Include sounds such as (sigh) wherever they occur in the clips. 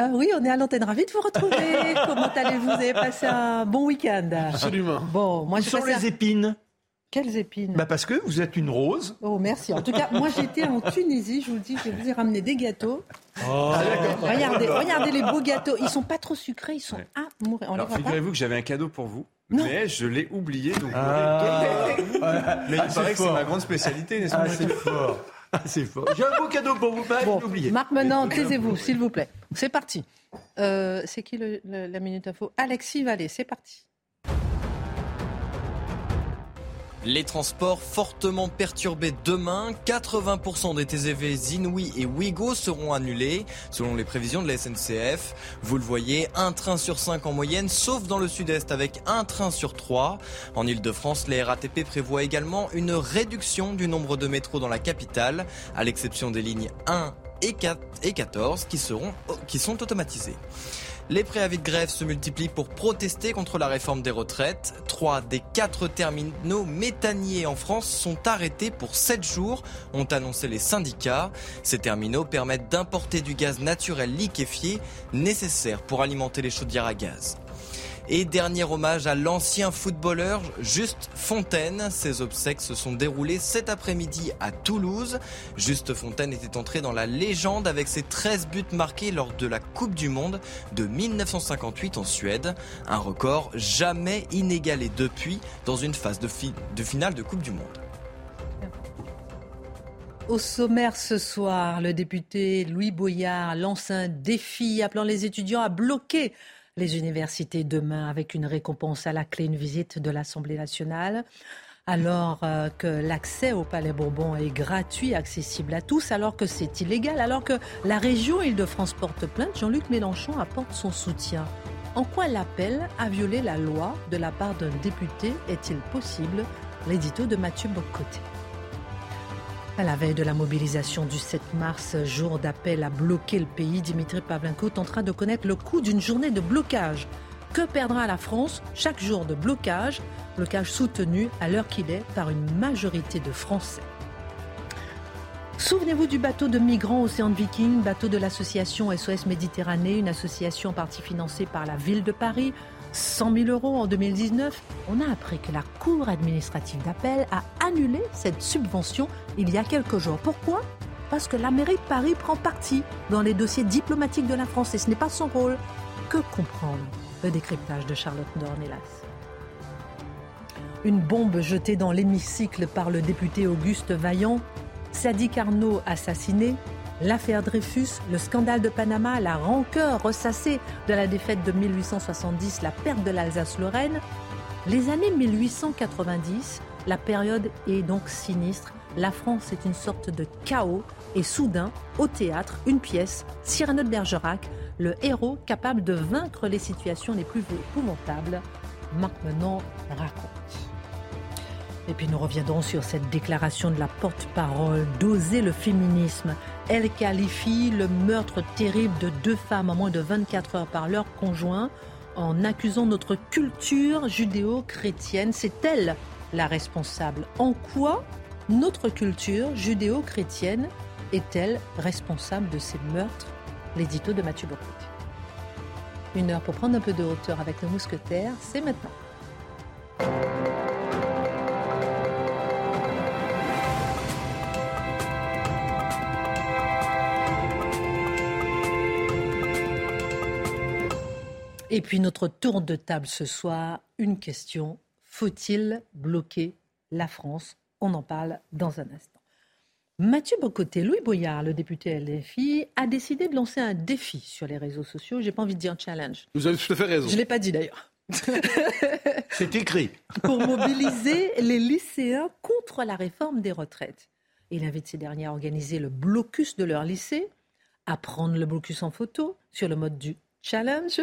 Euh, oui, on est à l'antenne. Ravi de vous retrouver. (laughs) Comment allez-vous? Vous avez passé un bon week-end? Absolument. Bon, moi sont passé les épines? Quelles épines? Bah Parce que vous êtes une rose. Oh, merci. En tout cas, moi j'étais en Tunisie. Je vous le dis, je vous ai ramené des gâteaux. Oh. Regardez, regardez les beaux gâteaux. Ils sont pas trop sucrés. Ils sont à mourir. On les Alors figurez-vous que j'avais un cadeau pour vous, Non. mais je l'ai oublié. Donc Ah. mais Ah, il c'est paraît que c'est ma grande spécialité, n'est-ce Ah, pas c'est fort. Ah, c'est fort. J'ai un beau cadeau pour vous, pas Bon, oublié. Marc, maintenant, taisez-vous, s'il vous plaît. C'est parti. Euh, c'est qui le- le- la minute info? Alexis Vallée, c'est parti. Les transports fortement perturbés demain. 80% des TGV Inouï et Ouigo seront annulés, selon les prévisions de la SNCF. Vous le voyez, un train sur cinq en moyenne, sauf dans le sud-est avec un train sur trois. En Ile-de-France, les RATP prévoient également une réduction du nombre de métros dans la capitale, à l'exception des lignes 1 et 4 et 14 qui seront, qui sont automatisées. Les préavis de grève se multiplient pour protester contre la réforme des retraites. Trois des quatre terminaux méthaniers en France sont arrêtés pour sept jours, ont annoncé les syndicats. Ces terminaux permettent d'importer du gaz naturel liquéfié nécessaire pour alimenter les chaudières à gaz. Et dernier hommage à l'ancien footballeur Juste Fontaine. Ses obsèques se sont déroulées cet après-midi à Toulouse. Juste Fontaine était entré dans la légende avec ses 13 buts marqués lors de la Coupe du Monde de 1958 en Suède. Un record jamais inégalé depuis dans une phase de, de finale de Coupe du Monde. Au sommaire ce soir, le député Louis Boyard lance un défi appelant les étudiants à bloquer les universités demain avec une récompense à la clé, une visite de l'Assemblée nationale. Alors euh, que l'accès au Palais Bourbon est gratuit, accessible à tous, alors que c'est illégal, alors que la région Île-de-France porte plainte, Jean-Luc Mélenchon apporte son soutien. En quoi l'appel à violer la loi de la part d'un député est-il possible? L'édito de Mathieu Bocoté. À la veille de la mobilisation du 7 mars, jour d'appel à bloquer le pays, Dimitri Pavlenko tentera de connaître le coût d'une journée de blocage. Que perdra la France chaque jour de blocage? Blocage soutenu à l'heure qu'il est par une majorité de Français. Souvenez-vous du bateau de migrants Océan Viking, bateau de l'association SOS Méditerranée, une association partie financée par la ville de Paris. 100 000 euros en 2019. On a appris que la Cour administrative d'appel a annulé cette subvention il y a quelques jours. Pourquoi? Parce que la mairie de Paris prend parti dans les dossiers diplomatiques de la France et ce n'est pas son rôle. Que comprendre? Le décryptage de Charlotte Dornelas. Une bombe jetée dans l'hémicycle par le député Auguste Vaillant, Sadiq Arnaud assassiné, l'affaire Dreyfus, le scandale de Panama, la rancœur ressassée de la défaite de 1870, la perte de l'Alsace-Lorraine. Les années 1890, la période est donc sinistre. La France est une sorte de chaos et soudain, au théâtre, une pièce, Cyrano de Bergerac, le héros capable de vaincre les situations les plus épouvantables. Marc raconte. Et puis nous reviendrons sur cette déclaration de la porte-parole d'oser le féminisme. Elle qualifie le meurtre terrible de deux femmes en moins de 24 heures par leur conjoint en accusant notre culture judéo-chrétienne. C'est elle la responsable. En quoi notre culture judéo-chrétienne est-elle responsable de ces meurtres? L'édito de Mathieu Bocoté. Une heure pour prendre un peu de hauteur avec nos mousquetaires, c'est maintenant. Et puis notre tour de table ce soir, une question. Faut-il bloquer la France? On en parle dans un instant. Mathieu Bocoté, Louis Boyard, le député LFI, a décidé de lancer un défi sur les réseaux sociaux. J'ai pas envie de dire challenge. Vous avez tout à fait raison. Je l'ai pas dit d'ailleurs. (laughs) C'est écrit. Pour mobiliser les lycéens contre la réforme des retraites. Il invite ces derniers à organiser le blocus de leur lycée, à prendre le blocus en photo sur le mode du challenge.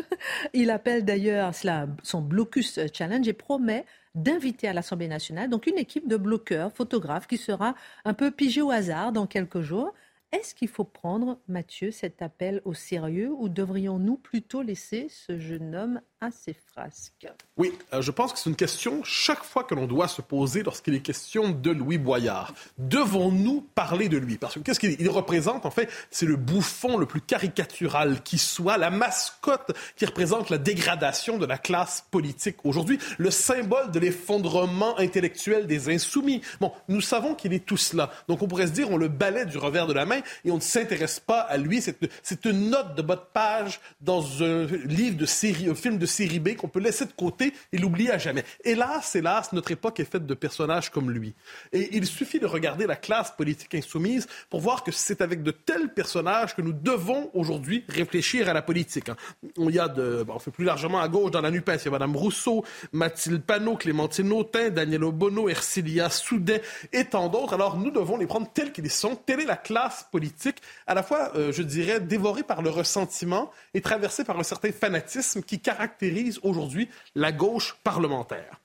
Il appelle d'ailleurs cela son blocus challenge et promet d'inviter à l'Assemblée nationale donc une équipe de bloqueurs, photographes qui sera un peu pigée au hasard dans quelques jours. Est-ce qu'il faut prendre, Mathieu, cet appel au sérieux ou devrions-nous plutôt laisser ce jeune homme à ses frasques Oui, euh, je pense que c'est une question chaque fois que l'on doit se poser lorsqu'il est question de Louis Boyard. Devons-nous parler de lui? Parce que qu'est-ce qu'il représente En fait, c'est le bouffon le plus caricatural qui soit, la mascotte qui représente la dégradation de la classe politique aujourd'hui, le symbole de l'effondrement intellectuel des insoumis. Bon, nous savons qu'il est tout cela. Donc on pourrait se dire, on le balaie du revers de la main et on ne s'intéresse pas à lui. C'est une note de bas de page dans un livre de série, un film de série B qu'on peut laisser de côté et l'oublier à jamais. Hélas, hélas, notre époque est faite de personnages comme lui. Et il suffit de regarder la classe politique insoumise pour voir que c'est avec de tels personnages que nous devons aujourd'hui réfléchir à la politique. Hein. Il y a on fait plus largement à gauche dans la NUPES, il y a Mme Rousseau, Mathilde Panot, Clémentine Autain, Daniel Obono, Ercilia Soudet et tant d'autres. Alors nous devons les prendre tels qu'ils sont. Telle est la classe politique, à la fois, euh, je dirais, dévorée par le ressentiment et traversée par un certain fanatisme qui caractérise aujourd'hui la gauche parlementaire.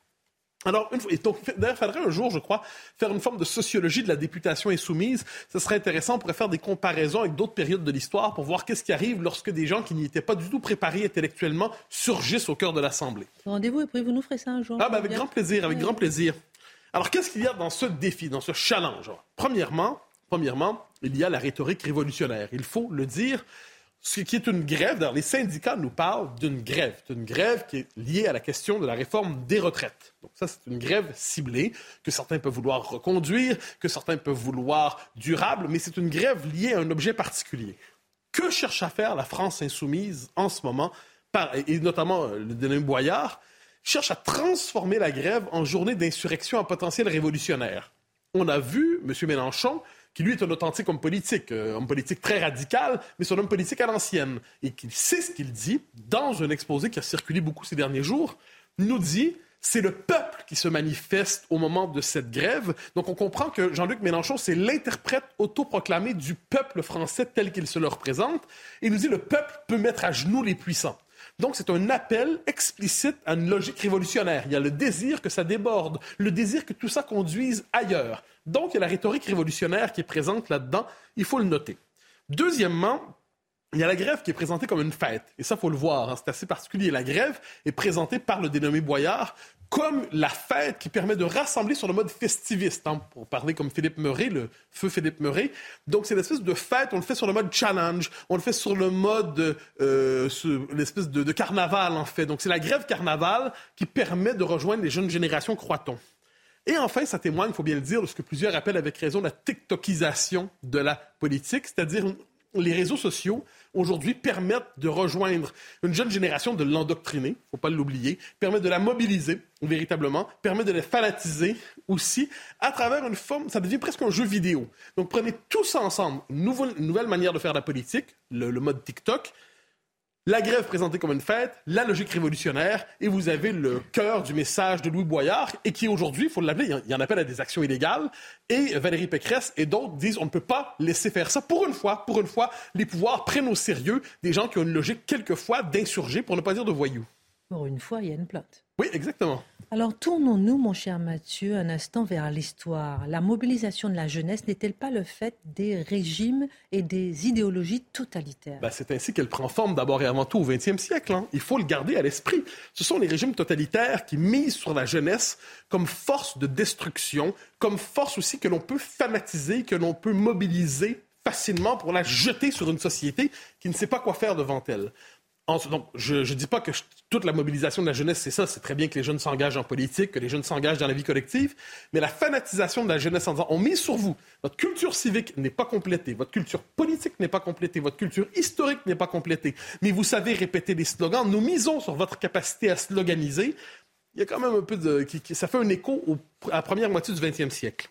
Alors, une fois, et donc, d'ailleurs, il faudrait un jour, je crois, faire une forme de sociologie de la députation insoumise. Ce serait intéressant, on pourrait faire des comparaisons avec d'autres périodes de l'histoire pour voir qu'est-ce qui arrive lorsque des gens qui n'y étaient pas du tout préparés intellectuellement surgissent au cœur de l'Assemblée. Rendez-vous et puis vous nous ferez ça un jour. Ah, ben avec grand plaisir, avec grand plaisir. Alors, qu'est-ce qu'il y a dans ce défi, dans ce challenge? Premièrement, premièrement, il y a la rhétorique révolutionnaire. Il faut le dire, ce qui est une grève. D'ailleurs, les syndicats nous parlent d'une grève. C'est une grève qui est liée à la question de la réforme des retraites. Donc ça, c'est une grève ciblée que certains peuvent vouloir reconduire, que certains peuvent vouloir durable, mais c'est une grève liée à un objet particulier. Que cherche à faire la France insoumise en ce moment, et notamment euh, le dénommé Boyard, cherche à transformer la grève en journée d'insurrection à potentiel révolutionnaire? On a vu M. Mélenchon qui lui est un authentique homme politique, un euh, homme politique très radical, mais c'est un homme politique à l'ancienne, et qui sait ce qu'il dit dans un exposé qui a circulé beaucoup ces derniers jours, nous dit c'est le peuple qui se manifeste au moment de cette grève. Donc on comprend que Jean-Luc Mélenchon, c'est l'interprète autoproclamé du peuple français tel qu'il se le représente. Et il nous dit le peuple peut mettre à genoux les puissants. Donc, c'est un appel explicite à une logique révolutionnaire. Il y a le désir que ça déborde, le désir que tout ça conduise ailleurs. Donc, il y a la rhétorique révolutionnaire qui est présente là-dedans. Il faut le noter. Deuxièmement, il y a la grève qui est présentée comme une fête. Et ça, faut le voir. Hein. C'est assez particulier. La grève est présentée par le dénommé Boyard comme la fête qui permet de rassembler sur le mode festiviste, hein, pour parler comme Philippe Murray, le feu Philippe Murray. Donc, c'est l'espèce de fête, on le fait sur le mode challenge, on le fait sur le mode, euh, l'espèce de, carnaval, en fait. Donc, c'est la grève carnaval qui permet de rejoindre les jeunes générations, croit-on. Et enfin, ça témoigne, il faut bien le dire, de ce que plusieurs appellent avec raison la TikTokisation de la politique, c'est-à-dire les réseaux sociaux aujourd'hui permettent de rejoindre une jeune génération, de l'endoctriner, il faut pas l'oublier, permettent de la mobiliser véritablement, permet de la fanatiser aussi à travers une forme, ça devient presque un jeu vidéo. Donc prenez tout ça ensemble, une nouvelle, manière de faire la politique, le mode TikTok, la grève présentée comme une fête, la logique révolutionnaire, et vous avez le cœur du message de Louis Boyard, et qui aujourd'hui, il faut l'appeler, il y en appelle à des actions illégales, et Valérie Pécresse et d'autres disent on ne peut pas laisser faire ça. Pour une fois, pour une fois, les pouvoirs prennent au sérieux des gens qui ont une logique quelquefois d'insurgés, pour ne pas dire de voyous. Une fois, il y a une plainte. Oui, exactement. Alors tournons-nous, mon cher Mathieu, un instant vers l'histoire. La mobilisation de la jeunesse n'est-elle pas le fait des régimes et des idéologies totalitaires? Ben, C'est ainsi qu'elle prend forme d'abord et avant tout au XXe siècle. Hein. Il faut le garder à l'esprit. Ce sont les régimes totalitaires qui misent sur la jeunesse comme force de destruction, comme force aussi que l'on peut fanatiser, que l'on peut mobiliser facilement pour la jeter sur une société qui ne sait pas quoi faire devant elle donc, je ne dis pas que toute la mobilisation de la jeunesse, c'est ça. C'est très bien que les jeunes s'engagent en politique, que les jeunes s'engagent dans la vie collective. Mais la fanatisation de la jeunesse en disant on mise sur vous, votre culture civique n'est pas complétée, votre culture politique n'est pas complétée, votre culture historique n'est pas complétée. Mais vous savez répéter des slogans. Nous misons sur votre capacité à sloganiser. Il y a quand même un peu de. ça fait un écho à la première moitié du 20e siècle.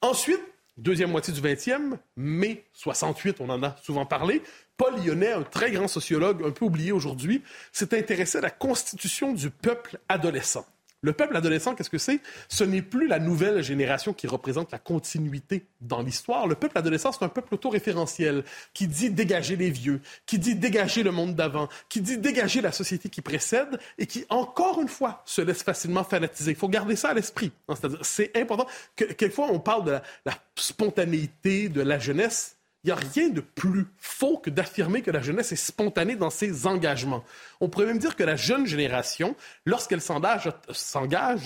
Ensuite, deuxième moitié du 20e, mai 68, on en a souvent parlé, Paul Lyonnais, un très grand sociologue, un peu oublié aujourd'hui, s'est intéressé à la constitution du peuple adolescent. Le peuple adolescent, qu'est-ce que c'est? Ce n'est plus la nouvelle génération qui représente la continuité dans l'histoire. Le peuple adolescent, c'est un peuple autoréférentiel qui dit dégager les vieux, qui dit dégager le monde d'avant, qui dit dégager la société qui précède et qui, encore une fois, se laisse facilement fanatiser. Il faut garder ça à l'esprit. Hein. C'est important. Que, quelquefois, on parle de la spontanéité de la jeunesse. Il n'y a rien de plus faux que d'affirmer que la jeunesse est spontanée dans ses engagements. On pourrait même dire que la jeune génération, lorsqu'elle s'engage,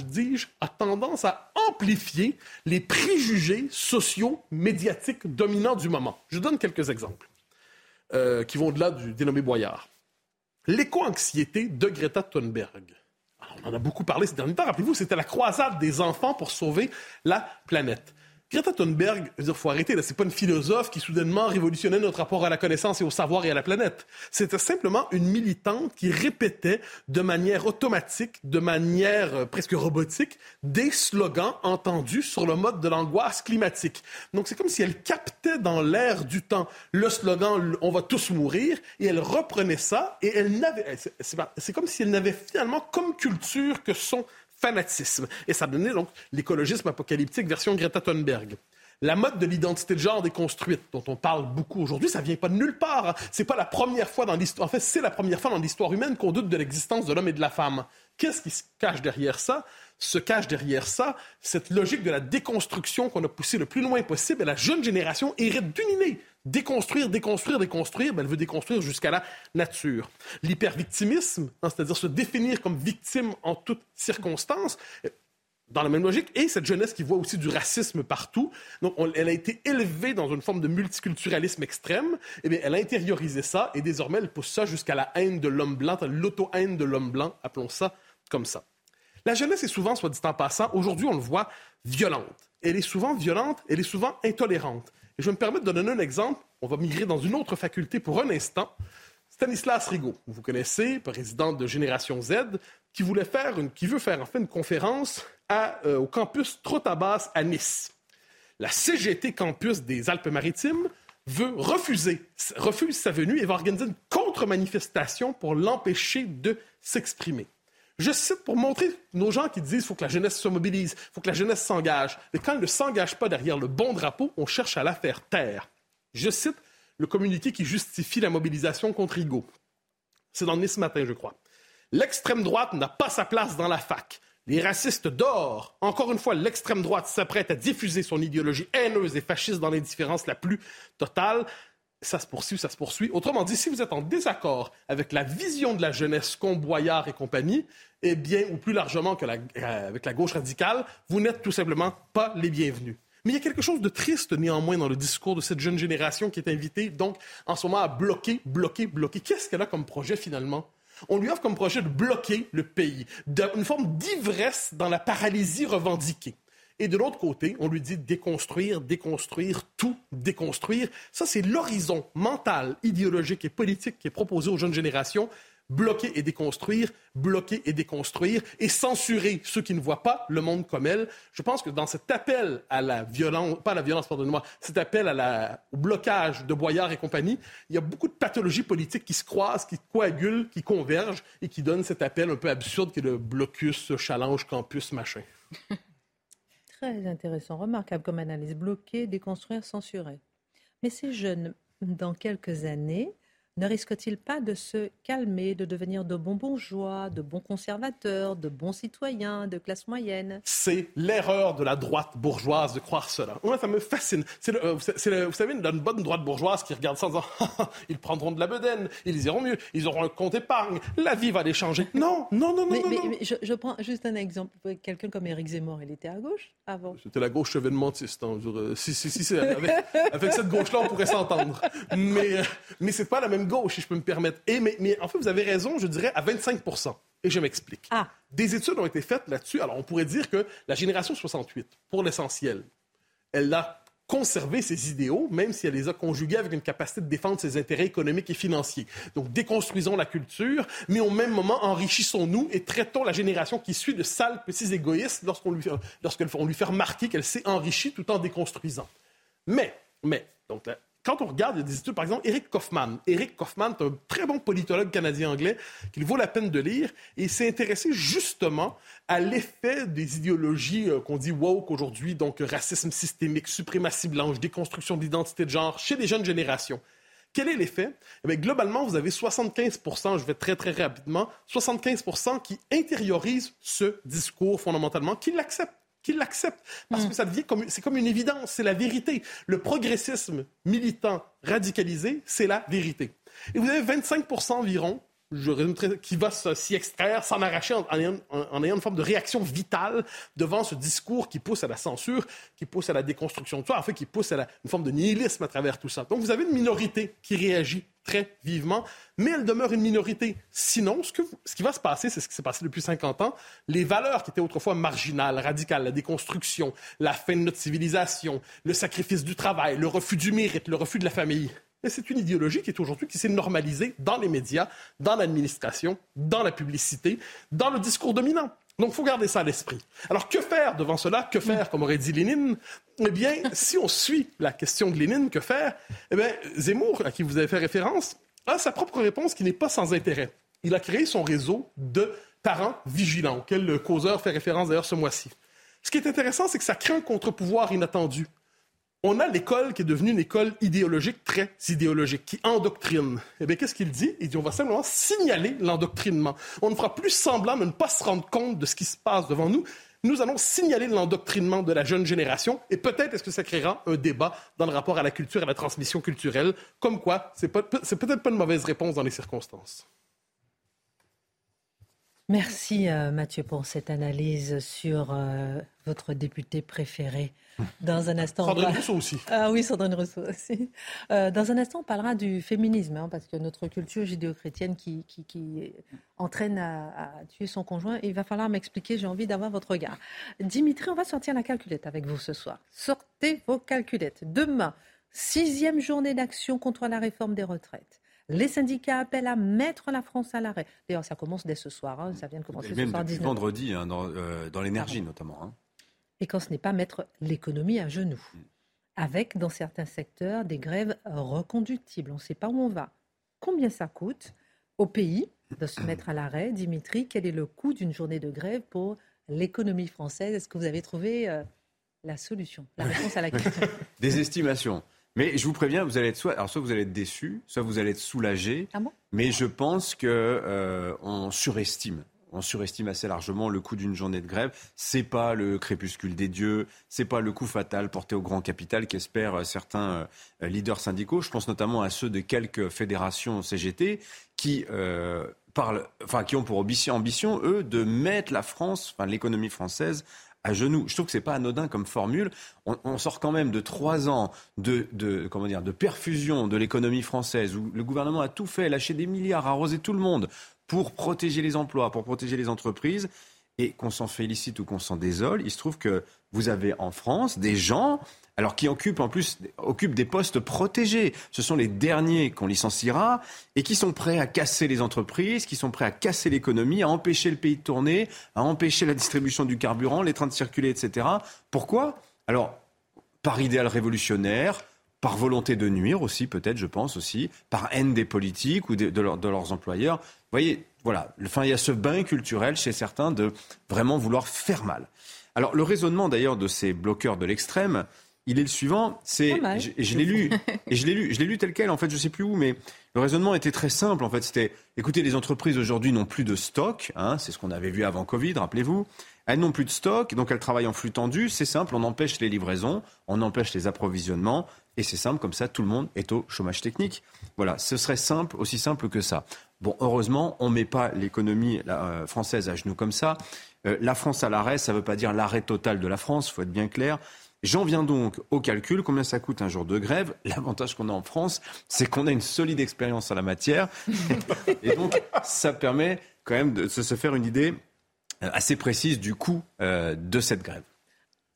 dis-je, a tendance à amplifier les préjugés sociaux, médiatiques dominants du moment. Je donne quelques exemples euh, qui vont au-delà du dénommé Boyard. L'éco-anxiété de Greta Thunberg. on en a beaucoup parlé ces derniers temps. Rappelez-vous, c'était la croisade des enfants pour sauver la planète. Greta Thunberg, il faut arrêter, là, c'est pas une philosophe qui soudainement révolutionnait notre rapport à la connaissance et au savoir et à la planète. C'était simplement une militante qui répétait de manière automatique, de manière euh, presque robotique, des slogans entendus sur le mode de l'angoisse climatique. Donc c'est comme si elle captait dans l'air du temps le slogan on va tous mourir et elle reprenait ça et elle n'avait, c'est comme si elle n'avait finalement comme culture que son fanatisme. Et ça donnait donc l'écologisme apocalyptique version Greta Thunberg. La mode de l'identité de genre déconstruite, dont on parle beaucoup aujourd'hui, ça vient pas de nulle part. Hein. C'est pas la première fois dans l'histoire. En fait, c'est la première fois dans l'histoire humaine qu'on doute de l'existence de l'homme et de la femme. Qu'est-ce qui se cache derrière ça? Se cache derrière ça cette logique de la déconstruction qu'on a poussée le plus loin possible. Et la jeune génération hérite d'une innée déconstruire, déconstruire, déconstruire, ben, elle veut déconstruire jusqu'à la nature. L'hypervictimisme, hein, c'est-à-dire se définir comme victime en toutes circonstances, euh, dans la même logique, et cette jeunesse qui voit aussi du racisme partout. Donc, elle a été élevée dans une forme de multiculturalisme extrême. Eh bien, elle a intériorisé ça, et désormais, elle pousse ça jusqu'à la haine de l'homme blanc, l'auto-haine de l'homme blanc, appelons ça comme ça. La jeunesse est souvent, soit dit en passant, aujourd'hui, on le voit, violente. Elle est souvent violente, elle est souvent intolérante. Et je vais me permettre de donner un exemple. On va migrer dans une autre faculté pour un instant. Stanislas Rigaud, vous connaissez, président de Génération Z, qui veut faire une conférence euh, au campus Trotabas à Nice. La CGT campus des Alpes-Maritimes refuse sa venue et va organiser une contre-manifestation pour l'empêcher de s'exprimer. Je cite pour montrer nos gens qui disent qu'il faut que la jeunesse se mobilise, il faut que la jeunesse s'engage. Mais quand elle ne s'engage pas derrière le bon drapeau, on cherche à la faire taire. Je cite le communiqué qui justifie la mobilisation contre Higo. C'est dans Nice matin, je crois. L'extrême droite n'a pas sa place dans la fac. Les racistes d'or. Encore une fois, l'extrême droite s'apprête à diffuser son idéologie haineuse et fasciste dans l'indifférence la plus totale ça se poursuit, ça se poursuit. Autrement dit, si vous êtes en désaccord avec la vision de la jeunesse Comboyard et compagnie, eh bien, ou plus largement que euh, avec la gauche radicale, vous n'êtes tout simplement pas les bienvenus. Mais il y a quelque chose de triste néanmoins dans le discours de cette jeune génération qui est invitée, donc, en ce moment, à bloquer, bloquer, bloquer. Qu'est-ce qu'elle a comme projet finalement? On lui offre comme projet de bloquer le pays, une forme d'ivresse dans la paralysie revendiquée. Et de l'autre côté, on lui dit déconstruire, déconstruire, tout déconstruire. Ça, c'est l'horizon mental, idéologique et politique qui est proposé aux jeunes générations. Bloquer et déconstruire, bloquer et déconstruire, et censurer ceux qui ne voient pas le monde comme elle. Je pense que dans cet appel à la violence, pas à la violence, pardonnez-moi, cet appel à au blocage de Boyard et compagnie, il y a beaucoup de pathologies politiques qui se croisent, qui coagulent, qui convergent et qui donnent cet appel un peu absurde qui est le blocus, challenge, campus, machin. (laughs) très intéressant, remarquable comme analyse. Bloquer, déconstruire, censurer. Mais ces jeunes, dans quelques années, ne risque-t-il pas de se calmer, de devenir de bons bourgeois, de bons conservateurs, de bons citoyens, de classe moyenne? C'est l'erreur de la droite bourgeoise de croire cela. Moi, ça me fascine. C'est euh, vous savez, une bonne droite bourgeoise qui regarde ça en disant (laughs) ils prendront de la bedaine, ils iront mieux, ils auront un compte épargne, la vie va les changer. Non, non, non, non, mais, non. Mais, je, prends juste un exemple. Quelqu'un comme Éric Zemmour, il était à gauche avant. C'était la gauche événementiste. Hein, si, si, si, avec, avec cette gauche-là, on pourrait s'entendre. Mais, euh, mais c'est pas la même gauche, si je peux me permettre. Et, mais, mais en fait, vous avez raison, je dirais à 25 Et je m'explique. Ah. Des études ont été faites là-dessus. Alors, on pourrait dire que la génération 68, pour l'essentiel, elle a conservé ses idéaux, même si elle les a conjugués avec une capacité de défendre ses intérêts économiques et financiers. Donc, déconstruisons la culture, mais au même moment, enrichissons-nous et traitons la génération qui suit de sales petits égoïstes lorsqu'on lui, lorsqu'on lui fait remarquer qu'elle s'est enrichie tout en déconstruisant. Mais, mais, donc, quand on regarde, il y a des études, par exemple, Eric Kaufmann. Eric Kaufmann est un très bon politologue canadien-anglais qu'il vaut la peine de lire et il s'est intéressé justement à l'effet des idéologies euh, qu'on dit woke aujourd'hui, donc racisme systémique, suprématie blanche, déconstruction de l'identité de genre chez les jeunes générations. Quel est l'effet? Eh globalement, vous avez 75% je vais très très rapidement, 75% qui intériorisent ce discours fondamentalement, qui l'acceptent qui l'acceptent. Parce que ça devient comme, c'est comme une évidence, c'est la vérité. Le progressisme militant radicalisé, c'est la vérité. Et vous avez 25% environ je qui va s'y extraire, s'en arracher en, ayant, une forme de réaction vitale devant ce discours qui pousse à la censure, qui pousse à la déconstruction de soi, en fait, qui pousse à une forme de nihilisme à travers tout ça. Donc, vous avez une minorité qui réagit très vivement, mais elle demeure une minorité. Sinon, ce, ce qui va se passer, c'est ce qui s'est passé depuis 50 ans. Les valeurs qui étaient autrefois marginales, radicales, la déconstruction, la fin de notre civilisation, le sacrifice du travail, le refus du mérite, le refus de la famille, mais c'est une idéologie qui est aujourd'hui qui s'est normalisée dans les médias, dans l'administration, dans la publicité, dans le discours dominant. Donc, il faut garder ça à l'esprit. Alors, que faire devant cela? Que faire, comme aurait dit Lénine? Eh bien, si on suit la question de Lénine, que faire? Eh bien, Zemmour, à qui vous avez fait référence, a sa propre réponse qui n'est pas sans intérêt. Il a créé son réseau de parents vigilants, auquel le causeur fait référence d'ailleurs ce mois-ci. Ce qui est intéressant, c'est que ça crée un contre-pouvoir inattendu on a l'école qui est devenue une école idéologique, très idéologique, qui endoctrine. Eh bien, qu'est-ce qu'il dit? Il dit, on va simplement signaler l'endoctrinement. On ne fera plus semblant de ne pas se rendre compte de ce qui se passe devant nous. Nous allons signaler l'endoctrinement de la jeune génération et peut-être est-ce que ça créera un débat dans le rapport à la culture et à la transmission culturelle, comme quoi c'est, peut-être pas une mauvaise réponse dans les circonstances. Merci euh, Mathieu pour cette analyse sur euh, votre député préféré. Dans un instant. Sandrine Rousseau aussi. Ah oui, Sandrine Rousseau aussi. Euh, dans un instant, on parlera du féminisme, hein, parce que notre culture judéo-chrétienne qui, qui, entraîne à, tuer son conjoint, il va falloir m'expliquer, j'ai envie d'avoir votre regard. Dimitri, on va sortir la calculette avec vous ce soir. Sortez vos calculettes. Demain, sixième journée d'action contre la réforme des retraites. Les syndicats appellent à mettre la France à l'arrêt. D'ailleurs, ça commence dès ce soir. Hein, ça vient de commencer ce soir. Depuis vendredi, hein, dans, euh, dans l'énergie notamment. Hein et quand ce n'est pas mettre l'économie à genoux. Avec, dans certains secteurs, des grèves reconductibles. On ne sait pas où on va. Combien ça coûte au pays de se mettre à l'arrêt? Dimitri, quel est le coût d'une journée de grève pour l'économie française? Est-ce que vous avez trouvé euh, la solution, la réponse à la (laughs) question? Des estimations. Mais je vous préviens, vous allez être soit, alors soit vous allez être déçu, soit vous allez être soulagé. Ah bon? Mais je pense que euh, on surestime on surestime assez largement le coût d'une journée de grève. C'est pas le crépuscule des dieux, c'est pas le coup fatal porté au grand capital qu'espèrent euh, certains euh, leaders syndicaux. Je pense notamment à ceux de quelques fédérations CGT qui euh, parlent, enfin qui ont pour ambition, eux, de mettre la France, enfin l'économie française à genoux. Je trouve que c'est pas anodin comme formule. On, sort quand même de trois ans de, de, comment dire, de perfusion de l'économie française où le gouvernement a tout fait, lâché des milliards, arrosé tout le monde pour protéger les emplois, pour protéger les entreprises, et qu'on s'en félicite ou qu'on s'en désole, il se trouve que vous avez en France des gens alors qui occupent en plus occupent des postes protégés. Ce sont les derniers qu'on licenciera et qui sont prêts à casser les entreprises, qui sont prêts à casser l'économie, à empêcher le pays de tourner, à empêcher la distribution du carburant, les trains de circuler, etc. Pourquoi? Alors, par idéal révolutionnaire, par volonté de nuire aussi, peut-être, je pense aussi, par haine des politiques ou de, de, leurs employeurs. Vous voyez, voilà, enfin, il y a ce bain culturel chez certains de vraiment vouloir faire mal. Alors, le raisonnement d'ailleurs de ces bloqueurs de l'extrême, il est le suivant, c'est, et je l'ai lu, (laughs) et je l'ai lu, je l'ai lu tel quel, en fait, je sais plus où, mais le raisonnement était très simple, en fait, c'était, écoutez, les entreprises aujourd'hui n'ont plus de stock, hein, c'est ce qu'on avait vu avant Covid, rappelez-vous, elles n'ont plus de stock, donc elles travaillent en flux tendu, c'est simple, on empêche les livraisons, on empêche les approvisionnements, et c'est simple, comme ça, tout le monde est au chômage technique. Voilà, ce serait simple, aussi simple que ça. Bon, heureusement, on ne met pas l'économie euh, française à genoux comme ça. Euh, la France à l'arrêt, ça ne veut pas dire l'arrêt total de la France, il faut être bien clair. J'en viens donc au calcul, combien ça coûte un jour de grève? L'avantage qu'on a en France, c'est qu'on a une solide expérience en la matière. (laughs) Et donc, ça permet quand même de se faire une idée euh, assez précise du coût de cette grève.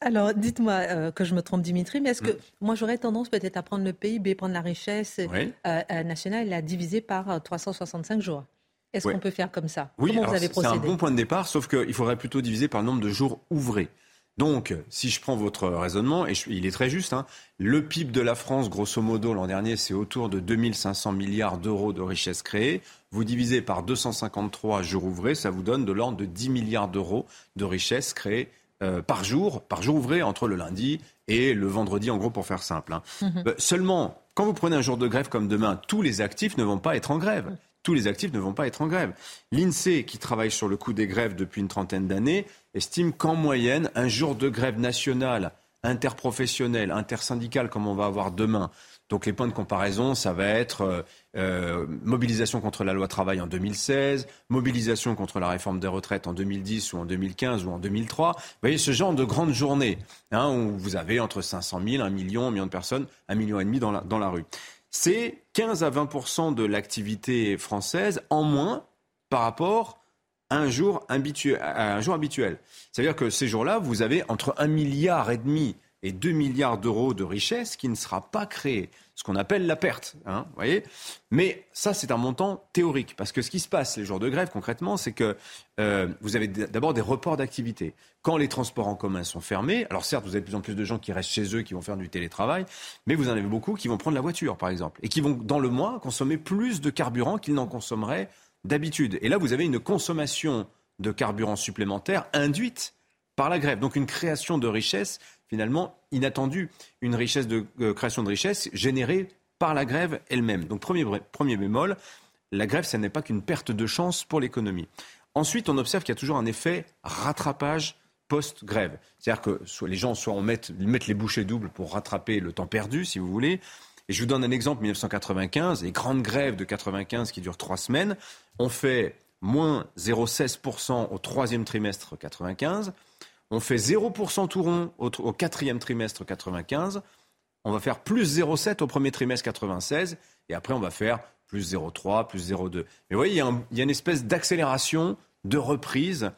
Alors, dites-moi euh, que je me trompe, Dimitri, mais est-ce que mm. moi j'aurais tendance peut-être à prendre le PIB, prendre la richesse euh, euh, nationale et la diviser par 365 jours? Est-ce qu'on peut faire comme ça? Oui, c'est un bon point de départ, sauf qu'il faudrait plutôt diviser par le nombre de jours ouvrés. Donc, si je prends votre raisonnement, et il est très juste, hein, le PIB de la France, grosso modo, l'an dernier, c'est autour de 2500 milliards d'euros de richesses créées. Vous divisez par 253 jours ouvrés, ça vous donne de l'ordre de 10 milliards d'euros de richesses créées euh, par jour, par jour ouvré, entre le lundi et le vendredi, en gros, pour faire simple. Hein. Mhm. Euh, seulement, quand vous prenez un jour de grève comme demain, tous les actifs ne vont pas être en grève tous les actifs ne vont pas être en grève. L'INSEE, qui travaille sur le coût des grèves depuis une trentaine d'années, estime qu'en moyenne, un jour de grève nationale, interprofessionnelle, intersyndicale, comme on va avoir demain, donc les points de comparaison, ça va être euh, euh, mobilisation contre la loi travail en 2016, mobilisation contre la réforme des retraites en 2010 ou en 2015 ou en 2003. Vous voyez ce genre de grandes journées hein, où vous avez entre 500 000, 1 million, 1 million de personnes, 1 million et demi dans la, dans la rue c'est 15 à 20 de l'activité française en moins par rapport un jour, habituel. C'est-à-dire que ces jours-là, vous avez entre 1 milliard et demi et 2 milliards d'euros de richesse qui ne sera pas créée ce qu'on appelle la perte. Hein, voyez Mais ça, c'est un montant théorique. Parce que ce qui se passe les jours de grève, concrètement, c'est que euh, vous avez d'abord des reports d'activité. Quand les transports en commun sont fermés, alors certes, vous avez de plus en plus de gens qui restent chez eux, qui vont faire du télétravail, mais vous en avez beaucoup qui vont prendre la voiture, par exemple, et qui vont, dans le mois, consommer plus de carburant qu'ils n'en consommeraient d'habitude. Et là, vous avez une consommation de carburant supplémentaire induite par la grève. Donc une création de richesse finalement inattendue, une richesse de euh, création de richesse générée par la grève elle-même. Donc premier, premier bémol, la grève, ce n'est pas qu'une perte de chance pour l'économie. Ensuite, on observe qu'il y a toujours un effet rattrapage post-grève. C'est-à-dire que soit les gens, soit on met, mettent les bouchées doubles pour rattraper le temps perdu, si vous voulez. Et je vous donne un exemple, 1995, les grandes grèves de 95 qui durent trois semaines, ont fait moins 0,16% au troisième trimestre 95, on fait 0% tout rond au, quatrième trimestre 95. On va faire plus 0,7 au premier trimestre 96. Et après, on va faire plus 0,3, plus 0,2. Mais vous voyez, il y, a une espèce d'accélération, de reprise,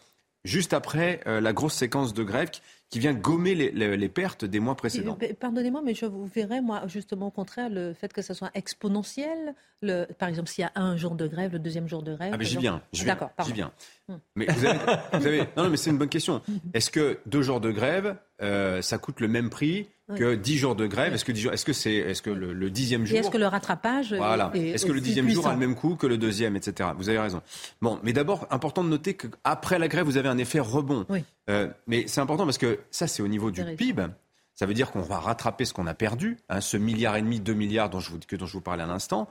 juste après euh, la grosse séquence de grève qui vient gommer les, pertes des mois précédents. Pardonnez-moi, mais je vous verrais, moi, justement, au contraire, le fait que ça soit exponentiel. Le, par exemple, s'il y a un jour de grève, le deuxième jour de grève. Ah, mais j'y viens. D'accord, J'y viens. Hmm. Mais (laughs) vous avez, non, non, mais c'est une bonne question. Est-ce que deux jours de grève, euh, ça coûte le même prix que 10 jours de grève? Est-ce que, est-ce que, c'est, est-ce que le, dixième jour. est-ce que le rattrapage. Voilà. Est-ce que le dixième jour a le même coût que le deuxième, etc. Vous avez raison. Bon, mais d'abord, important de noter qu'après la grève, vous avez un effet rebond. Euh, mais c'est important parce que ça, c'est au niveau du PIB. Ça veut dire qu'on va rattraper ce qu'on a perdu, hein, ce milliard et demi, deux milliards dont je vous, dont je vous parlais à l'instant.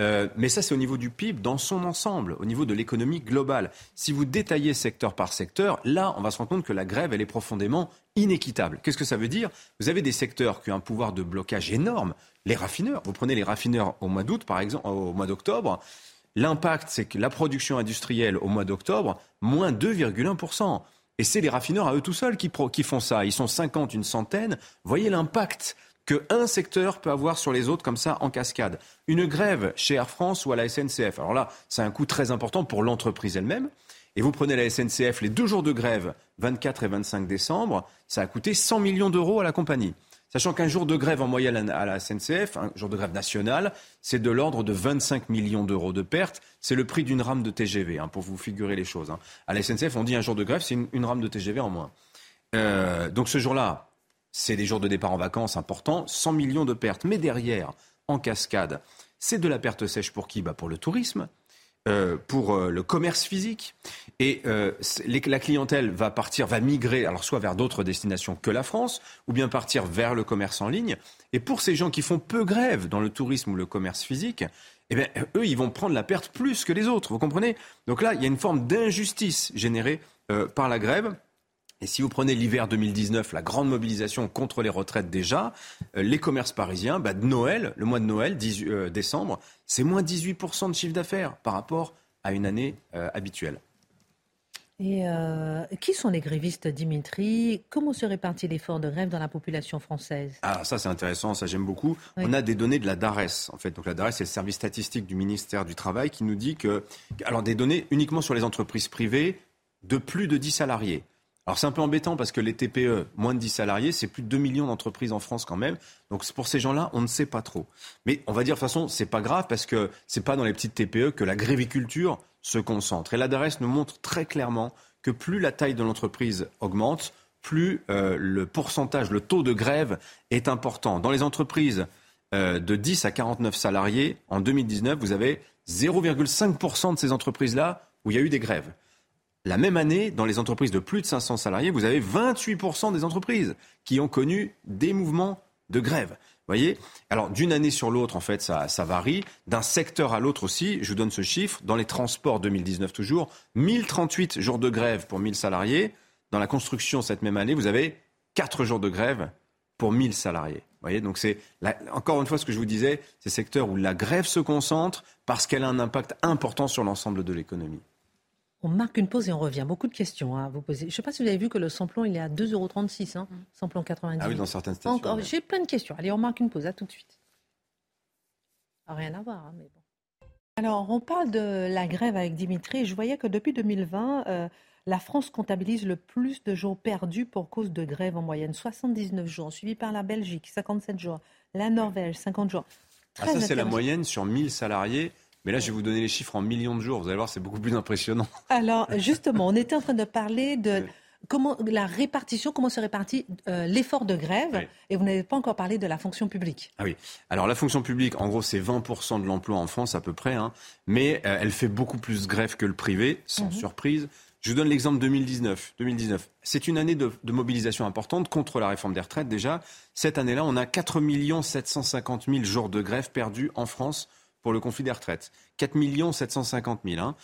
Euh, mais ça, c'est au niveau du PIB dans son ensemble, au niveau de l'économie globale. Si vous détaillez secteur par secteur, là, on va se rendre compte que la grève, elle est profondément inéquitable. Qu'est-ce que ça veut dire? Vous avez des secteurs qui ont un pouvoir de blocage énorme. Les raffineurs. Vous prenez les raffineurs au mois d'août, par exemple, au mois d'octobre. L'impact, c'est que la production industrielle au mois d'octobre, moins 2,1%. Et c'est les raffineurs à eux tout seuls qui, font ça. Ils sont 50, une centaine. Voyez l'impact que un secteur peut avoir sur les autres comme ça en cascade. Une grève chez Air France ou à la SNCF. Alors là, c'est un coût très important pour l'entreprise elle-même. Et vous prenez la SNCF, les deux jours de grève, 24 et 25 décembre, ça a coûté 100 millions d'euros à la compagnie. Sachant qu'un jour de grève en moyenne à la SNCF, un jour de grève nationale, c'est de l'ordre de 25 millions d'euros de pertes. C'est le prix d'une rame de TGV, hein, pour vous figurer les choses. Hein. À la SNCF, on dit un jour de grève, c'est une, rame de TGV en moins. Euh, donc ce jour-là, c'est des jours de départ en vacances importants, 100 millions de pertes. Mais derrière, en cascade, c'est de la perte sèche pour qui? Bah Pour le tourisme, euh, pour euh, le commerce physique. Et euh, la clientèle va partir, va migrer, alors soit vers d'autres destinations que la France, ou bien partir vers le commerce en ligne. Et pour ces gens qui font peu grève dans le tourisme ou le commerce physique, eh bien, eux, ils vont prendre la perte plus que les autres. Vous comprenez? Donc là, il y a une forme d'injustice générée par la grève. Et si vous prenez l'hiver 2019, la grande mobilisation contre les retraites déjà, euh, les commerces parisiens, bah, de Noël, le mois de Noël, 18, euh, décembre, c'est moins 18% de chiffre d'affaires par rapport à une année euh, habituelle. Et qui sont les grévistes, Dimitri? Comment se répartit l'effort de grève dans la population française? Ah, ça c'est intéressant, ça j'aime beaucoup. On a des données de la DARES, en fait. Donc la DARES, c'est le service statistique du ministère du Travail qui nous dit que. Alors des données uniquement sur les entreprises privées de plus de 10 salariés. Alors c'est un peu embêtant parce que les TPE, moins de 10 salariés, c'est plus de 2 millions d'entreprises en France quand même. Donc pour ces gens-là, on ne sait pas trop. Mais on va dire de toute façon, c'est pas grave parce que c'est pas dans les petites TPE que la gréviculture se concentre. Et l'ADRS nous montre très clairement que plus la taille de l'entreprise augmente, plus euh, le pourcentage, le taux de grève est important. Dans les entreprises euh, de 10 à 49 salariés, en 2019, vous avez 0,5% de ces entreprises-là où il y a eu des grèves. La même année, dans les entreprises de plus de 500 salariés, vous avez 28% des entreprises qui ont connu des mouvements de grève voyez? Alors, d'une année sur l'autre, en fait, ça, varie. D'un secteur à l'autre aussi, je vous donne ce chiffre. Dans les transports, 2019 toujours, 1038 jours de grève pour 1000 salariés. Dans la construction, cette même année, vous avez 4 jours de grève pour 1000 salariés. Voyez, donc c'est encore une fois ce que je vous disais, c'est secteur où la grève se concentre parce qu'elle a un impact important sur l'ensemble de l'économie. On marque une pause et on revient. Beaucoup de questions hein, à vous poser. Je ne sais pas si vous avez vu que le samplon, il est à 2,36 euros, hein, samplon 90. Ah oui, dans certaines stations. Encore, j'ai plein de questions. Allez, on marque une pause. À tout de suite. Rien à voir, hein, mais bon. Alors, on parle de la grève avec Dimitri. Je voyais que depuis 2020, euh, la France comptabilise le plus de jours perdus pour cause de grève en moyenne. 79 jours, suivi par la Belgique, 57 jours. La Norvège, 50 jours. ah, ça, c'est la moyenne sur 1000 salariés. Mais là, je vais vous donner les chiffres en millions de jours. Vous allez voir, c'est beaucoup plus impressionnant. (laughs) Alors, justement, on était en train de parler de comment la répartition, comment se répartit euh, l'effort de grève, et vous n'avez pas encore parlé de la fonction publique. Ah oui. Alors la fonction publique, en gros, c'est 20% de l'emploi en France à peu près, hein, mais euh, elle fait beaucoup plus de grève que le privé, sans mhm. surprise. Je vous donne l'exemple 2019. 2019, c'est une année de, de, mobilisation importante contre la réforme des retraites déjà. Cette année-là, on a 4 750 000 jours de grève perdus en France pour le conflit des retraites. 4 750 000. Hein.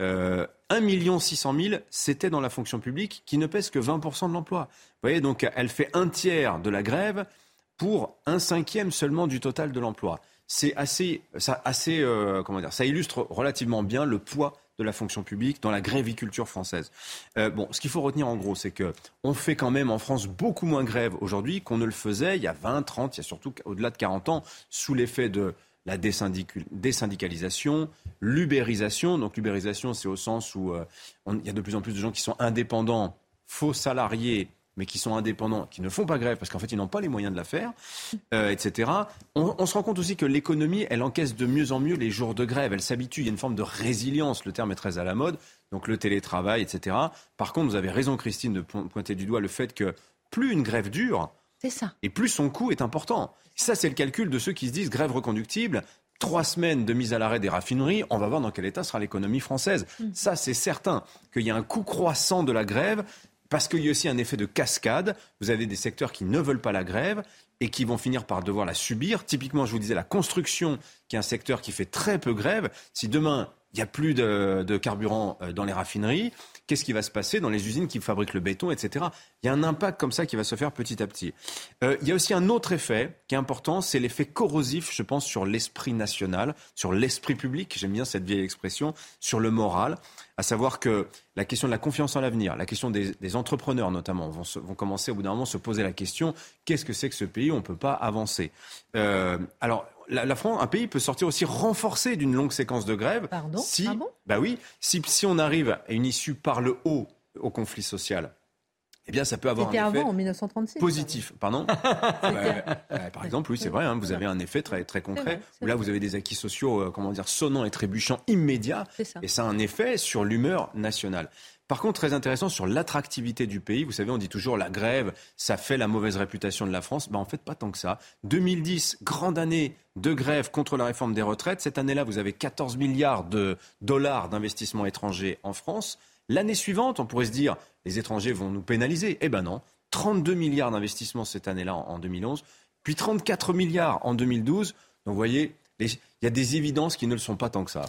Euh, 1 600 000, c'était dans la fonction publique qui ne pèse que 20 de l'emploi. Vous voyez, donc elle fait un tiers de la grève pour un cinquième seulement du total de l'emploi. C'est assez, ça, euh, comment dire, ça illustre relativement bien le poids de la fonction publique dans la gréviculture française. Euh, bon, ce qu'il faut retenir en gros, c'est que on fait quand même en France beaucoup moins grève aujourd'hui qu'on ne le faisait il y a 20, 30, il y a surtout au-delà de 40 ans, sous l'effet de la désyndicalisation, l'ubérisation. Donc l'ubérisation, c'est au sens où euh, il y a de plus en plus de gens qui sont indépendants, faux salariés, mais qui sont indépendants, qui ne font pas grève parce qu'en fait ils n'ont pas les moyens de la faire, euh, etc. On, se rend compte aussi que l'économie, elle encaisse de mieux en mieux les jours de grève. Elle s'habitue, il y a une forme de résilience, le terme est très à la mode, donc le télétravail, etc. Par contre, vous avez raison Christine de pointer du doigt le fait que plus une grève dure, ça. Et plus son coût est important. Ça, c'est le calcul de ceux qui se disent grève reconductible. Trois semaines de mise à l'arrêt des raffineries, on va voir dans quel état sera l'économie française. Mm. Ça, c'est certain qu'il y a un coût croissant de la grève parce qu'il y a aussi un effet de cascade. Vous avez des secteurs qui ne veulent pas la grève et qui vont finir par devoir la subir. Typiquement, je vous disais, la construction, qui est un secteur qui fait très peu grève. Si demain, il n'y a plus de, carburant euh, dans les raffineries, qu'est-ce qui va se passer dans les usines qui fabriquent le béton, etc. Il y a un impact comme ça qui va se faire petit à petit. Euh, il y a aussi un autre effet qui est important, c'est l'effet corrosif, je pense, sur l'esprit national, sur l'esprit public, j'aime bien cette vieille expression, sur le moral, à savoir que la question de la confiance en l'avenir, la question des, entrepreneurs notamment, vont, commencer au bout d'un moment à se poser la question, qu'est-ce que c'est que ce pays? Où on ne peut pas avancer euh, Alors, la, France, un pays peut sortir aussi renforcé d'une longue séquence de grève. Pardon si, ah bon bah oui, si, si on arrive à une issue par le haut au conflit social, eh bien, ça peut avoir un effet avant, en 1936, positif. Pardon (laughs) Par exemple, oui, c'est vrai. Hein, vous avez un effet très très concret où là, vous avez des acquis sociaux, euh, comment dire, sonnants et trébuchants immédiats, et ça a un effet sur l'humeur nationale. Par contre, très intéressant sur l'attractivité du pays. Vous savez, on dit toujours la grève, ça fait la mauvaise réputation de la France. Ben, en fait, pas tant que ça. 2010, grande année de grève contre la réforme des retraites. Cette année-là, vous avez 14 milliards de dollars d'investissement étranger en France. L'année suivante, on pourrait se dire, les étrangers vont nous pénaliser. Eh ben non. 32 milliards d'investissements cette année-là en 2011, puis 34 milliards en 2012. Donc vous voyez, il y a des évidences qui ne le sont pas tant que ça.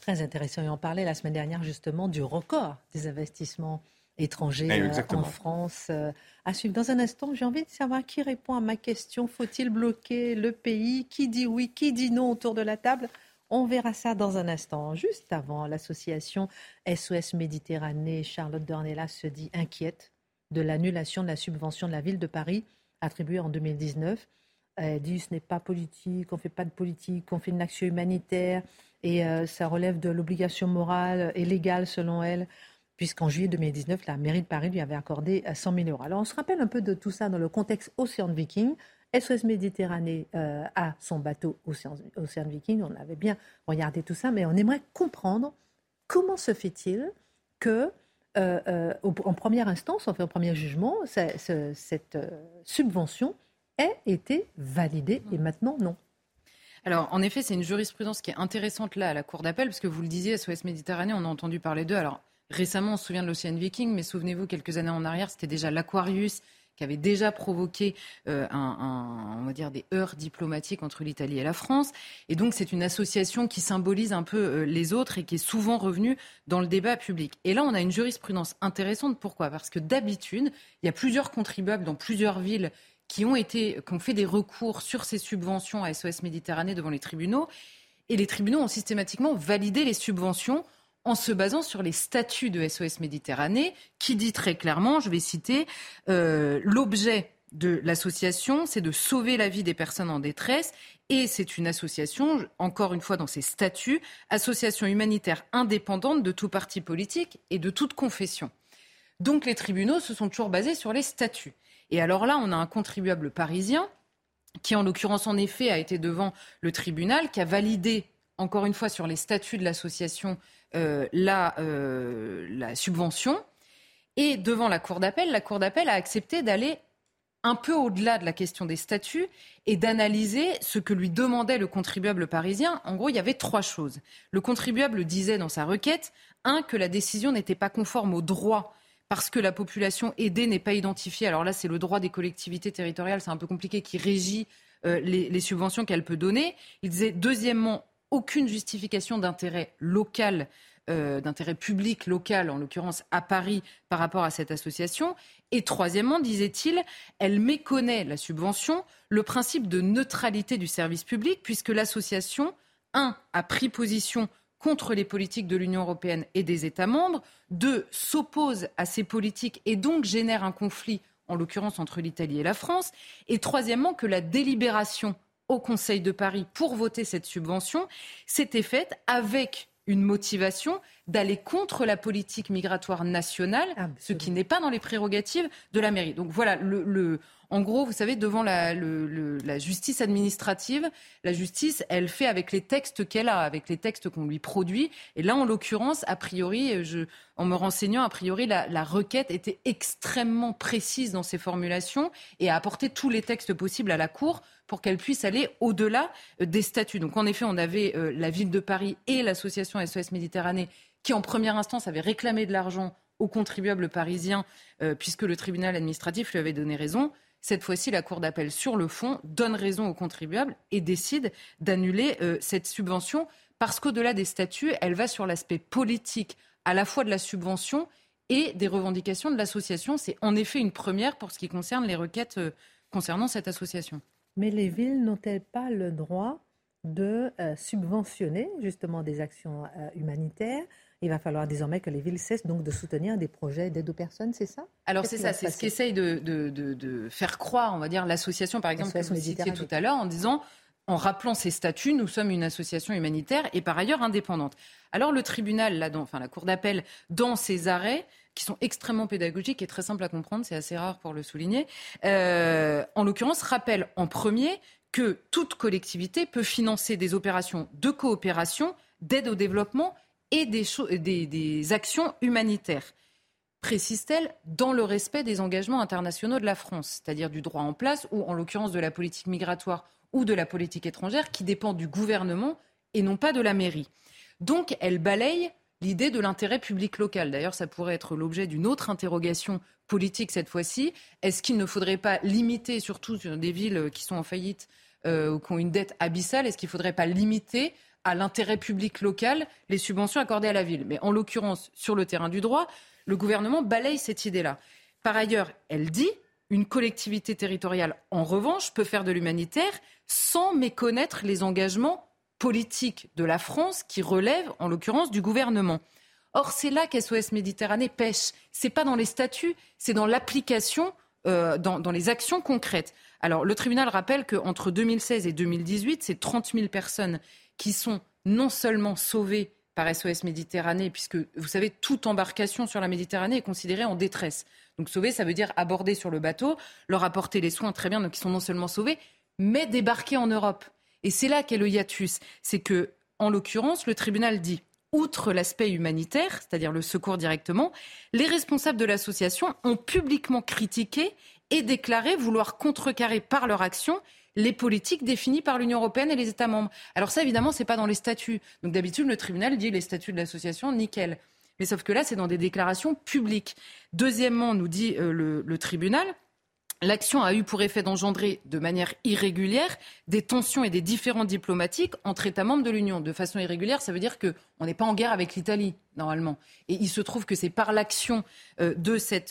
Très intéressant. Et on parlait la semaine dernière justement du record des investissements étrangers eh, euh, en France. Euh, à suivre. Dans un instant, j'ai envie de savoir qui répond à ma question. Faut-il bloquer le pays? Qui dit oui Qui dit non autour de la table? On verra ça dans un instant. Juste avant, l'association SOS Méditerranée, Charlotte Dornelas se dit inquiète de l'annulation de la subvention de la ville de Paris attribuée en 2019. Elle dit ce n'est pas politique, on ne fait pas de politique, on fait une action humanitaire et euh, ça relève de l'obligation morale et légale selon elle, puisqu'en juillet 2019, la mairie de Paris lui avait accordé 100 euh, 000 euros. Alors on se rappelle un peu de tout ça dans le contexte Océan Viking. SOS Méditerranée euh, a son bateau Océan, Viking, on avait bien regardé tout ça, mais on aimerait comprendre comment se fait-il que en première instance, enfin en premier jugement, cette subvention ait été validée et maintenant non. Alors, en effet, c'est une jurisprudence qui est intéressante là à la Cour d'appel, parce que vous le disiez, SOS Méditerranée, on a entendu parler d'eux. Alors, récemment, on se souvient de l'Océan Viking, mais souvenez-vous, quelques années en arrière, c'était déjà l'Aquarius qui avait déjà provoqué euh, on va dire des heurts diplomatiques entre l'Italie et la France. Et donc c'est une association qui symbolise un peu euh, les autres et qui est souvent revenue dans le débat public. Et là, on a une jurisprudence intéressante. Pourquoi? Parce que d'habitude, il y a plusieurs contribuables dans plusieurs villes qui ont, été, qui ont fait des recours sur ces subventions à SOS Méditerranée devant les tribunaux. Et les tribunaux ont systématiquement validé les subventions en se basant sur les statuts de SOS Méditerranée, qui dit très clairement, je vais citer, euh, l'objet de l'association, c'est de sauver la vie des personnes en détresse. Et c'est une association, encore une fois dans ses statuts, association humanitaire indépendante de tout parti politique et de toute confession. Donc les tribunaux se sont toujours basés sur les statuts. Et alors là, on a un contribuable parisien qui, en l'occurrence, en effet, a été devant le tribunal, qui a validé, encore une fois, sur les statuts de l'association, euh, euh, la subvention. Et devant la Cour d'appel, la Cour d'appel a accepté d'aller un peu au-delà de la question des statuts et d'analyser ce que lui demandait le contribuable parisien. En gros, il y avait trois choses. Le contribuable disait dans sa requête, un, que la décision n'était pas conforme au droit parce que la population aidée n'est pas identifiée. Alors là, c'est le droit des collectivités territoriales, c'est un peu compliqué, qui régit euh, les, subventions qu'elle peut donner. Il disait, deuxièmement, aucune justification d'intérêt local, euh, d'intérêt public local, en l'occurrence à Paris, par rapport à cette association. Et troisièmement, disait-il, elle méconnaît la subvention, le principe de neutralité du service public, puisque l'association, un, a pris position contre les politiques de l'Union européenne et des États membres, deux, s'oppose à ces politiques et donc génère un conflit, en l'occurrence entre l'Italie et la France, et troisièmement, que la délibération au Conseil de Paris pour voter cette subvention s'était faite avec une motivation d'aller contre la politique migratoire nationale, ce qui n'est pas dans les prérogatives de la mairie. Donc voilà, le, en gros, vous savez, devant la, justice administrative, la justice, elle fait avec les textes qu'elle a, avec les textes qu'on lui produit. Et là, en l'occurrence, a priori, je, en me renseignant, a priori, la, requête était extrêmement précise dans ses formulations et a apporté tous les textes possibles à la Cour pour qu'elle puisse aller au-delà euh, des statuts. Donc, en effet, on avait euh, la ville de Paris et l'association SOS Méditerranée qui, en première instance, avaient réclamé de l'argent aux contribuables parisiens, euh, puisque le tribunal administratif lui avait donné raison. Cette fois-ci, la Cour d'appel, sur le fond, donne raison aux contribuables et décide d'annuler euh, cette subvention parce qu'au-delà des statuts, elle va sur l'aspect politique à la fois de la subvention et des revendications de l'association. C'est en effet une première pour ce qui concerne les requêtes euh, concernant cette association. Mais les villes n'ont-elles pas le droit de euh, subventionner justement des actions humanitaires il va falloir désormais que les villes cessent donc de soutenir des projets d'aide aux personnes, c'est ça? Alors c'est ça, c'est ce qu'essaye de, de, faire croire, on va dire, l'association, par exemple, que vous citiez tout à l'heure, en disant en rappelant ses statuts, nous sommes une association humanitaire et par ailleurs indépendante. Alors le tribunal, là, enfin la cour d'appel, dans ses arrêts, qui sont extrêmement pédagogiques et très simples à comprendre, c'est assez rare pour le souligner, euh, en l'occurrence rappelle en premier que toute collectivité peut financer des opérations de coopération, d'aide au développement et des, actions humanitaires précise-t-elle, dans le respect des engagements internationaux de la France, c'est-à-dire du droit en place ou en l'occurrence de la politique migratoire ou de la politique étrangère qui dépend du gouvernement et non pas de la mairie. Donc elle balaye l'idée de l'intérêt public local. D'ailleurs, ça pourrait être l'objet d'une autre interrogation politique cette fois-ci. Est-ce qu'il ne faudrait pas limiter, surtout sur des villes qui sont en faillite euh, ou qui ont une dette abyssale, est-ce qu'il ne faudrait pas limiter à l'intérêt public local les subventions accordées à la ville. Mais en l'occurrence, sur le terrain du droit, le gouvernement balaye cette idée-là. Par ailleurs, elle dit une collectivité territoriale, en revanche, peut faire de l'humanitaire sans méconnaître les engagements politiques de la France qui relèvent, en l'occurrence, du gouvernement. Or, c'est là qu'SOS Méditerranée pêche. C'est pas dans les statuts, c'est dans l'application, euh, dans, dans, les actions concrètes. Alors, le tribunal rappelle qu'entre 2016 et 2018, c'est 30 000 personnes qui sont non seulement sauvés par SOS Méditerranée, puisque vous savez, toute embarcation sur la Méditerranée est considérée en détresse. Donc sauver, ça veut dire aborder sur le bateau, leur apporter les soins très bien, donc ils sont non seulement sauvés, mais débarquer en Europe. Et c'est là qu'est le hiatus. C'est que, en l'occurrence, le tribunal dit outre l'aspect humanitaire, c'est-à-dire le secours directement, les responsables de l'association ont publiquement critiqué et déclaré vouloir contrecarrer par leur action les politiques définies par l'Union européenne et les États membres. Alors ça, évidemment, c'est pas dans les statuts. Donc d'habitude, le tribunal dit les statuts de l'association, nickel. Mais sauf que là, c'est dans des déclarations publiques. Deuxièmement, nous dit euh, le, tribunal, L'action a eu pour effet d'engendrer de manière irrégulière des tensions et des différends diplomatiques entre États membres de l'Union. De façon irrégulière, ça veut dire qu'on n'est pas en guerre avec l'Italie, normalement. Et il se trouve que c'est par l'action euh,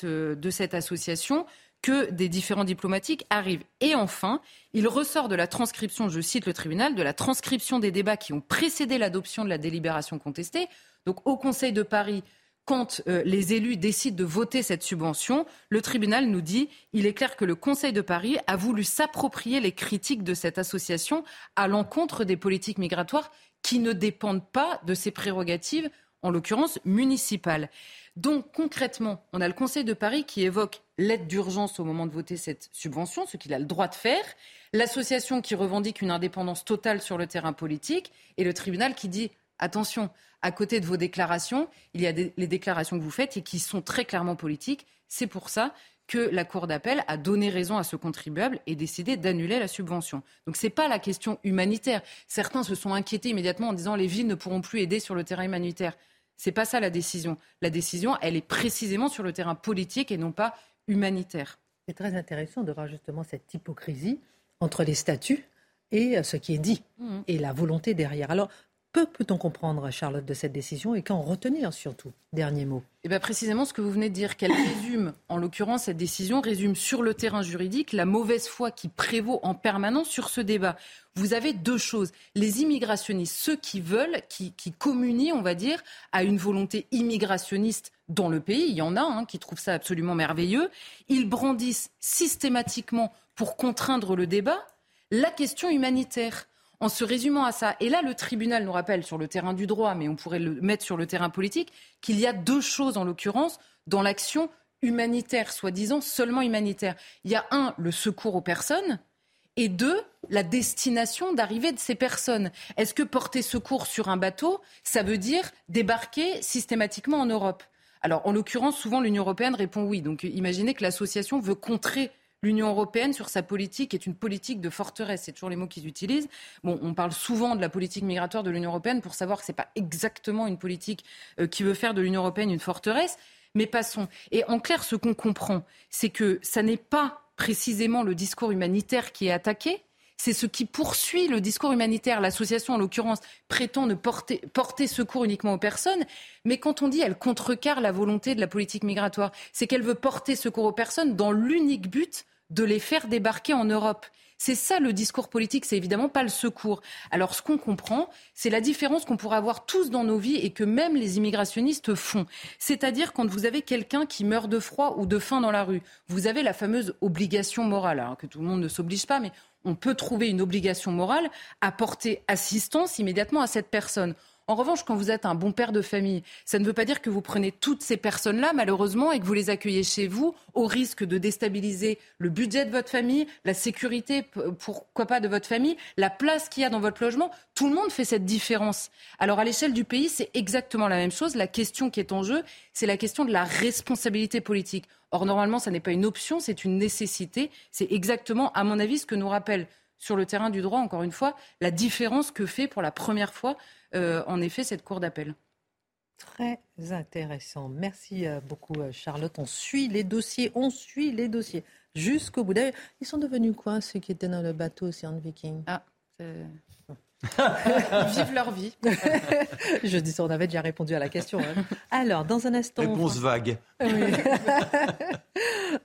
euh, de cette association que des différents diplomatiques arrivent. Et enfin, il ressort de la transcription, je cite le tribunal, de la transcription des débats qui ont précédé l'adoption de la délibération contestée. Donc au Conseil de Paris, quand euh, les élus décident de voter cette subvention, le tribunal nous dit il est clair que le Conseil de Paris a voulu s'approprier les critiques de cette association à l'encontre des politiques migratoires qui ne dépendent pas de ses prérogatives, en l'occurrence municipales. Donc concrètement, on a le Conseil de Paris qui évoque l'aide d'urgence au moment de voter cette subvention, ce qu'il a le droit de faire, l'association qui revendique une indépendance totale sur le terrain politique, et le tribunal qui dit attention, à côté de vos déclarations, il y a les déclarations que vous faites et qui sont très clairement politiques. C'est pour ça que la Cour d'appel a donné raison à ce contribuable et décidé d'annuler la subvention. Donc ce n'est pas la question humanitaire. Certains se sont inquiétés immédiatement en disant les villes ne pourront plus aider sur le terrain humanitaire. C'est pas ça la décision. La décision, elle est précisément sur le terrain politique et non pas humanitaire. C'est très intéressant de voir justement cette hypocrisie entre les statuts et euh, ce qui est dit mmh. et la volonté derrière. Alors, peu peut-on comprendre, Charlotte, de cette décision et qu'en retenir surtout? Dernier mot. Et eh bien précisément ce que vous venez de dire, qu'elle résume, en l'occurrence, cette décision résume sur le terrain juridique la mauvaise foi qui prévaut en permanence sur ce débat. Vous avez deux choses. Les immigrationnistes, ceux qui veulent, qui, communient, on va dire, à une volonté immigrationniste dans le pays, il y en a hein, qui trouvent ça absolument merveilleux, ils brandissent systématiquement, pour contraindre le débat, la question humanitaire en se résumant à ça. Et là, le tribunal nous rappelle sur le terrain du droit, mais on pourrait le mettre sur le terrain politique, qu'il y a deux choses en l'occurrence dans l'action humanitaire, soi-disant seulement humanitaire. Il y a un, le secours aux personnes, et deux, la destination d'arrivée de ces personnes. Est-ce que porter secours sur un bateau, ça veut dire débarquer systématiquement en Europe? Alors, en l'occurrence, souvent l'Union européenne répond oui. Donc, imaginez que l'association veut contrer l'Union européenne sur sa politique est une politique de forteresse. C'est toujours les mots qu'ils utilisent. Bon, on parle souvent de la politique migratoire de l'Union européenne pour savoir que ce n'est pas exactement une politique euh, qui veut faire de l'Union européenne une forteresse. Mais passons. Et en clair, ce qu'on comprend, c'est que ça n'est pas précisément le discours humanitaire qui est attaqué, c'est ce qui poursuit le discours humanitaire. L'association, en l'occurrence, prétend ne porter, porter, secours uniquement aux personnes, mais quand on dit elle contrecarre la volonté de la politique migratoire, c'est qu'elle veut porter secours aux personnes dans l'unique but de les faire débarquer en Europe. C'est ça le discours politique, c'est évidemment pas le secours. Alors ce qu'on comprend, c'est la différence qu'on pourrait avoir tous dans nos vies et que même les immigrationnistes font. C'est-à-dire quand vous avez quelqu'un qui meurt de froid ou de faim dans la rue, vous avez la fameuse obligation morale, alors que tout le monde ne s'oblige pas, mais on peut trouver une obligation morale à porter assistance immédiatement à cette personne. En revanche, quand vous êtes un bon père de famille, ça ne veut pas dire que vous prenez toutes ces personnes-là, malheureusement, et que vous les accueillez chez vous, au risque de déstabiliser le budget de votre famille, la sécurité, pourquoi pas, de votre famille, la place qu'il y a dans votre logement. Tout le monde fait cette différence. Alors, à l'échelle du pays, c'est exactement la même chose. La question qui est en jeu, c'est la question de la responsabilité politique. Or, normalement, ça n'est pas une option, c'est une nécessité. C'est exactement, à mon avis, ce que nous rappelle sur le terrain du droit, encore une fois, la différence que fait pour la première fois euh, en effet cette cour d'appel. Très intéressant. Merci euh, beaucoup, euh, Charlotte. On suit les dossiers, on suit les dossiers jusqu'au bout. D'ailleurs, ils sont devenus quoi, ceux qui étaient dans le bateau Ocean Viking? Ah, Ils (laughs) vivent leur vie. (laughs) Je dis ça, on avait déjà répondu à la question. Hein. Alors, dans un instant. Réponse vague. (laughs)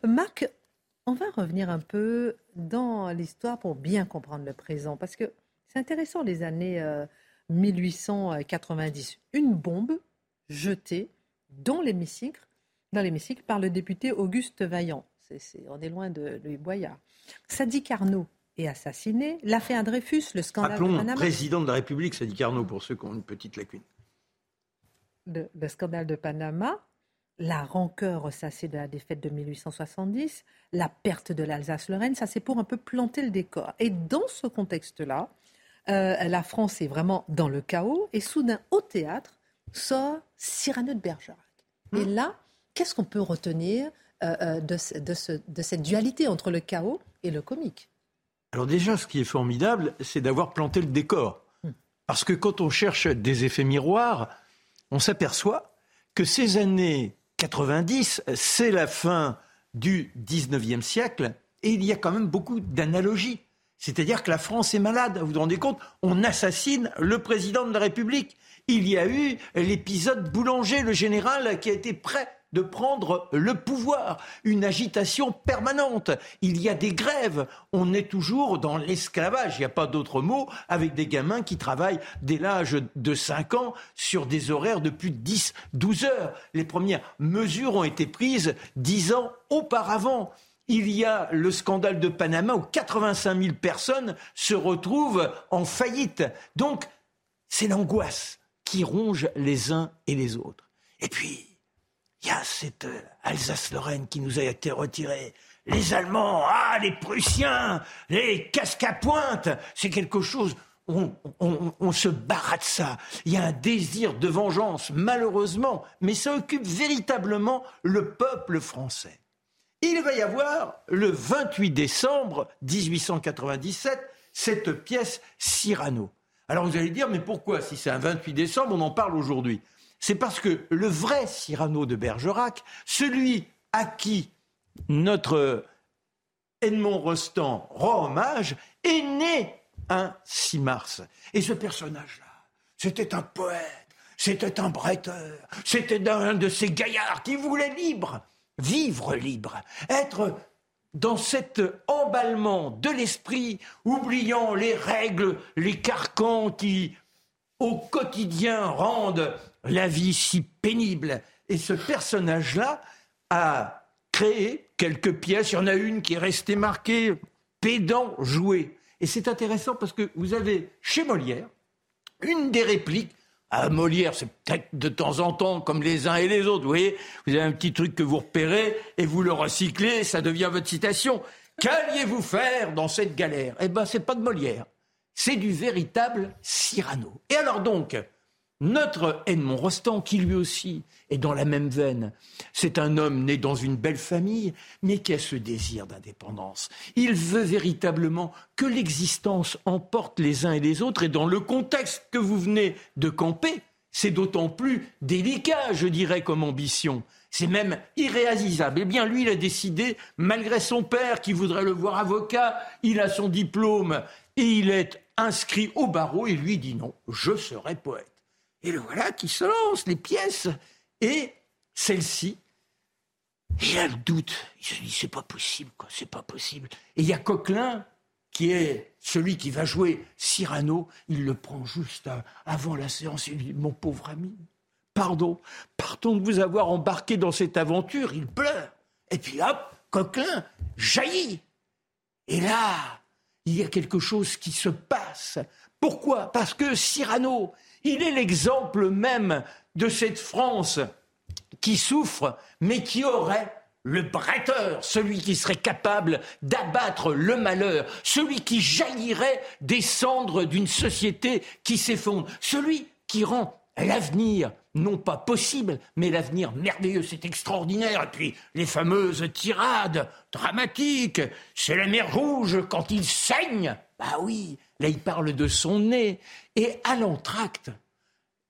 Marc, on va revenir un peu dans l'histoire pour bien comprendre le présent. Parce que c'est intéressant, les années 1890. Une bombe jetée dans l'hémicycle, dans l'hémicycle par le député Auguste Vaillant. on est loin de Louis Boyard. Sadi Carnot est assassiné. L'affaire Dreyfus, le scandale Appelons de Panama. président de la République, Sadi Carnot, pour ceux qui ont une petite lacune. Le, le scandale de Panama, la rancœur ressassée de la défaite de 1870, la perte de l'Alsace-Lorraine, ça c'est pour un peu planter le décor. Et dans ce contexte-là, euh, la France est vraiment dans le chaos et soudain au théâtre, sort Cyrano de Bergerac. Et hmm. là, qu'est-ce qu'on peut retenir euh, euh, de, de, cette dualité entre le chaos et le comique? Alors déjà, ce qui est formidable, c'est d'avoir planté le décor. Hmm. Parce que quand on cherche des effets miroirs, on s'aperçoit que ces années 90, c'est la fin du 19e siècle et il y a quand même beaucoup d'analogies. C'est-à-dire que la France est malade. Vous vous rendez compte On assassine le président de la République. Il y a eu l'épisode Boulanger, le général, qui a été prêt de prendre le pouvoir, une agitation permanente. Il y a des grèves. On est toujours dans l'esclavage, il n'y a pas d'autre mot, avec des gamins qui travaillent dès l'âge de 5 ans sur des horaires de plus de 10, 12 heures. Les premières mesures ont été prises 10 ans auparavant. Il y a le scandale de Panama où 85 000 personnes se retrouvent en faillite. Donc, c'est l'angoisse qui ronge les uns et les autres. Et puis, il y a cette euh, Alsace-Lorraine qui nous a été retirée. Les Allemands, ah, les Prussiens, les casques à pointe, c'est quelque chose. On, on, se barre de ça. Il y a un désir de vengeance, malheureusement, mais ça occupe véritablement le peuple français. Il va y avoir le 28 décembre 1897 cette pièce Cyrano. Alors vous allez dire, mais pourquoi si c'est un 28 décembre, on en parle aujourd'hui? C'est parce que le vrai Cyrano de Bergerac, celui à qui notre Edmond Rostand rend hommage, est né un 6 mars. Et ce personnage-là, c'était un poète, c'était un bretteur, c'était un de ces gaillards qui voulaient libre, vivre libre, être dans cet emballement de l'esprit, oubliant les règles, les carcans qui, au quotidien, rendent la vie si pénible. Et ce personnage-là a créé quelques pièces. Il y en a une qui est restée marquée pédant joué. Et c'est intéressant parce que vous avez chez Molière une des répliques. À Molière, c'est peut-être de temps en temps comme les uns et les autres. Vous voyez, vous avez un petit truc que vous repérez et vous le recyclez, ça devient votre citation. Qu'alliez-vous faire dans cette galère? Eh bien, c'est pas de Molière, c'est du véritable Cyrano. Et alors donc, notre Edmond Rostand, qui lui aussi est dans la même veine, c'est un homme né dans une belle famille, mais qui a ce désir d'indépendance. Il veut véritablement que l'existence emporte les uns et les autres, et dans le contexte que vous venez de camper, c'est d'autant plus délicat, je dirais, comme ambition. C'est même irréalisable. Eh bien, lui, il a décidé, malgré son père qui voudrait le voir avocat, il a son diplôme et il est inscrit au barreau et lui dit non, je serai poète. Et le voilà qui se lance, les pièces. Et celle-ci, il a le doute. Il se dit, c'est pas possible, quoi, c'est pas possible. Et il y a Coquelin, qui est celui qui va jouer Cyrano, il le prend juste avant la séance. Il dit, mon pauvre ami, pardon, pardon de vous avoir embarqué dans cette aventure. Il pleure. Et puis hop, Coquelin jaillit. Et là, il y a quelque chose qui se passe. Pourquoi? Parce que Cyrano, il est l'exemple même de cette France qui souffre, mais qui aurait le bretteur, celui qui serait capable d'abattre le malheur, celui qui jaillirait des cendres d'une société qui s'effondre, celui qui rend l'avenir non pas possible, mais l'avenir merveilleux, c'est extraordinaire. Et puis les fameuses tirades dramatiques, c'est la mer rouge quand il saigne. Bah oui, là il parle de son nez. Et à l'entracte,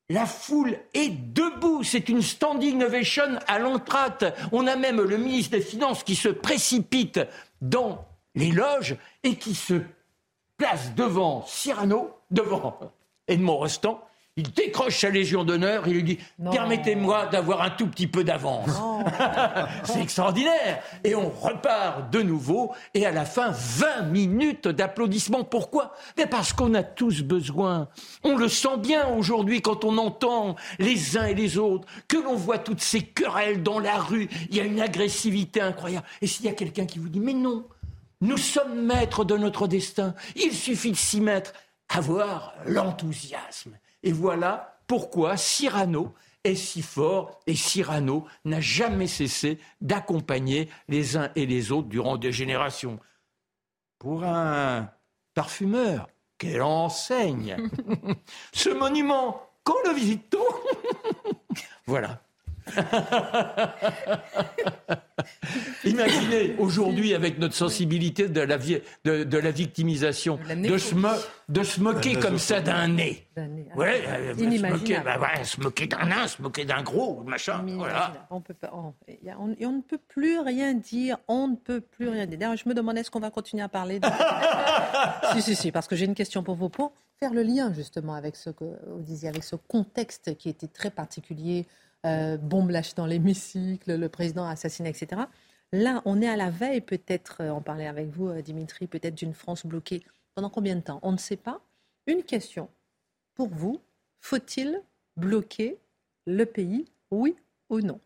la foule est debout. C'est une standing ovation à l'entracte. On a même le ministre des Finances qui se précipite dans les loges et qui se place devant Cyrano, devant Edmond Rostand, il décroche sa Légion d'honneur, il lui dit Permettez-moi d'avoir un tout petit peu d'avance. (laughs) C'est extraordinaire. Et on repart de nouveau, et à la fin, 20 minutes d'applaudissements. Pourquoi? Mais Parce qu'on a tous besoin. On le sent bien aujourd'hui quand on entend les uns et les autres, que l'on voit toutes ces querelles dans la rue. Il y a une agressivité incroyable. Et s'il y a quelqu'un qui vous dit Mais non, nous sommes maîtres de notre destin, il suffit de s'y mettre, avoir l'enthousiasme et voilà pourquoi Cyrano est si fort et Cyrano n'a jamais cessé d'accompagner les uns et les autres durant des générations. Pour un parfumeur, quelle enseigne (laughs) Ce monument Quand le visite-t-on? (laughs) Voilà. (laughs) Imaginez aujourd'hui avec notre sensibilité de la, de, de la victimisation, de se, de se, moquer comme ça d'un nez. Ouais, euh, se moquer, bah ouais, se moquer d'un nain, se moquer d'un gros, machin. Voilà. On, peut pas, on, on, ne peut plus rien dire, on ne peut plus rien dire. D'ailleurs, je me demandais est-ce qu'on va continuer à parler de... (laughs) si, si, si, parce que j'ai une question pour vous pour faire le lien justement avec ce que vous disiez, avec ce contexte qui était très particulier euh, bombe lâchée dans l'hémicycle, le président assassiné, etc. Là, on est à la veille, peut-être, euh, on parlait avec vous, euh, Dimitri, peut-être d'une France bloquée. Pendant combien de temps? On ne sait pas. Une question. Pour vous, faut-il bloquer le pays, oui ou non?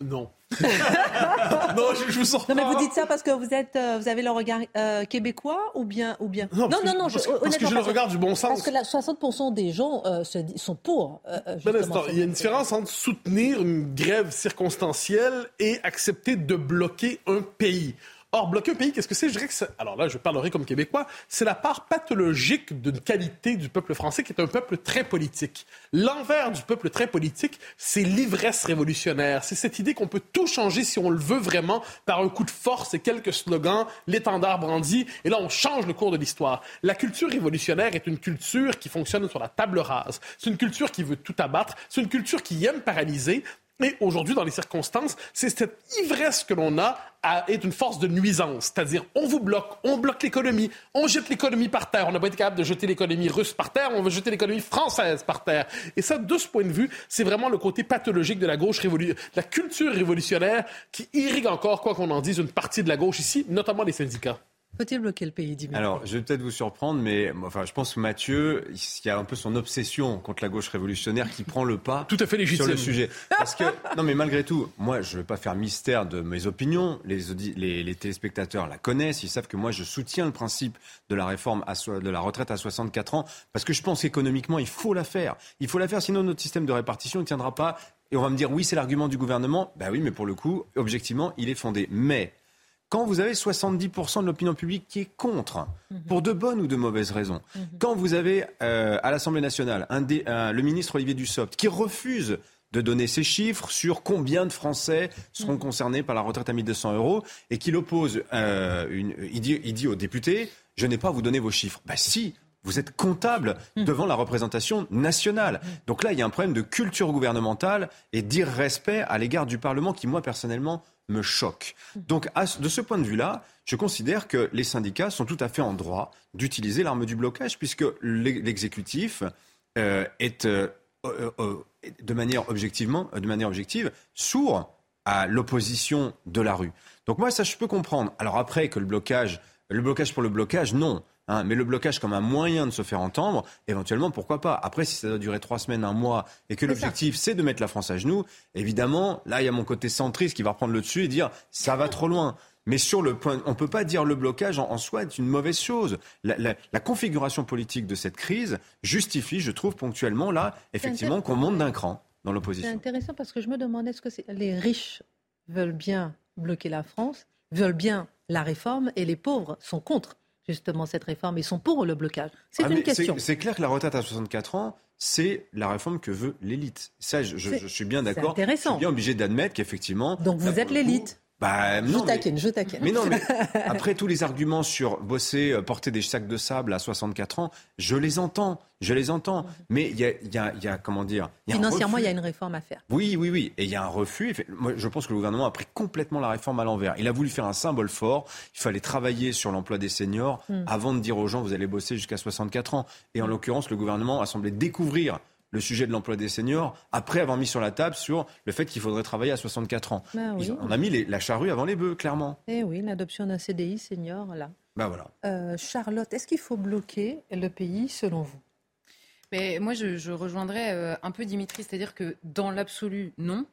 Non. (laughs) non, je, vous sens Non, mais vous dites ça parce que vous êtes, euh, vous avez le regard euh, québécois ou bien, ou bien. Non, non, non, parce, je, parce que je le regarde du bon sens. Parce que 60% des gens euh, sont pour. Ben, il y a une différence entre soutenir une grève circonstancielle et accepter de bloquer un pays. Or, bloquer un pays, qu'est-ce que c'est? Je dirais que alors là, je parlerai comme québécois, c'est la part pathologique d'une qualité du peuple français qui est un peuple très politique. L'envers du peuple très politique, c'est l'ivresse révolutionnaire. C'est cette idée qu'on peut tout changer si on le veut vraiment par un coup de force et quelques slogans, l'étendard brandi, et là, on change le cours de l'histoire. La culture révolutionnaire est une culture qui fonctionne sur la table rase. C'est une culture qui veut tout abattre. C'est une culture qui aime paralyser. Et aujourd'hui, dans les circonstances, c'est cette ivresse que l'on a à, est une force de nuisance. C'est-à-dire, on vous bloque, on bloque l'économie, on jette l'économie par terre. On n'a pas été capable de jeter l'économie russe par terre, on veut jeter l'économie française par terre. Et ça, de ce point de vue, c'est vraiment le côté pathologique de la gauche révolutionnaire, la culture révolutionnaire qui irrigue encore, quoi qu'on en dise, une partie de la gauche ici, notamment les syndicats. Faut-il bloquer le pays, Dimitri Alors, je vais peut-être vous surprendre, mais enfin, je pense que Mathieu, il y a un peu son obsession contre la gauche révolutionnaire qui prend le pas (laughs) tout à fait légitime. sur le sujet. Parce que, non, mais malgré tout, moi, je ne vais pas faire mystère de mes opinions. Les, les, les, téléspectateurs la connaissent. Ils savent que moi, je soutiens le principe de la réforme à de la retraite à 64 ans parce que je pense qu'économiquement, il faut la faire. Il faut la faire, sinon notre système de répartition ne tiendra pas. Et on va me dire, oui, c'est l'argument du gouvernement. Ben oui, mais pour le coup, objectivement, il est fondé. Mais quand vous avez 70% de l'opinion publique qui est contre, mhm. pour de bonnes ou de mauvaises raisons, mhm. quand vous avez euh, à l'Assemblée nationale un, le ministre Olivier Dussopt qui refuse de donner ses chiffres sur combien de Français seront mhm. concernés par la retraite à 1200 euros et qu'il oppose, euh, une, il, dit, il dit aux députés, je n'ai pas à vous donner vos chiffres. Ben si, vous êtes comptable devant la représentation nationale. Donc là, il y a un problème de culture gouvernementale et d'irrespect à l'égard du Parlement qui, moi, personnellement, me choque. Donc, de ce point de vue-là, je considère que les syndicats sont tout à fait en droit d'utiliser l'arme du blocage, puisque l'exécutif euh, est euh, euh, de manière objectivement, de manière objective, sourd à l'opposition de la rue. Donc moi, ça, je peux comprendre. Alors après, que le blocage, le blocage pour le blocage, non. Hein, mais le blocage comme un moyen de se faire entendre, éventuellement, pourquoi pas Après, si ça doit durer trois semaines, un mois, et que l'objectif, c'est de mettre la France à genoux, évidemment, là, il y a mon côté centriste qui va reprendre le dessus et dire, ça va trop loin. Mais sur le point, on ne peut pas dire le blocage en, soi est une mauvaise chose. La, configuration politique de cette crise justifie, je trouve, ponctuellement, là, effectivement, qu'on monte d'un cran dans l'opposition. C'est intéressant parce que je me demande, est-ce que les riches veulent bien bloquer la France, veulent bien la réforme, et les pauvres sont contre? Justement cette réforme Ils sont pour le blocage C'est ah, une question. C'est clair que la retraite à 64 ans, c'est la réforme que veut l'élite. Ça, je, suis bien d'accord. Je suis bien obligé d'admettre qu'effectivement. Donc vous êtes l'élite bah, je taquine, je taquine. Mais non, mais (laughs) après tous les arguments sur bosser, euh, porter des sacs de sable à 64 ans, je les entends, je les entends. Mais il y a, y, a, y a, comment dire Financièrement, il y a une réforme à faire. Oui, oui, oui. Et il y a un refus. Moi, je pense que le gouvernement a pris complètement la réforme à l'envers. Il a voulu faire un symbole fort. Il fallait travailler sur l'emploi des seniors hmm. avant de dire aux gens, vous allez bosser jusqu'à 64 ans. Et en l'occurrence, le gouvernement a semblé découvrir le sujet de l'emploi des seniors après avoir mis sur la table sur le fait qu'il faudrait travailler à 64 ans. Bah on a mis la charrue avant les bœufs, clairement. Eh oui, l'adoption d'un CDI senior, là. Ben voilà. Euh, Charlotte, est-ce qu'il faut bloquer le pays selon vous? Mais Moi, je, rejoindrais euh, un peu Dimitri, c'est-à-dire que dans l'absolu, non.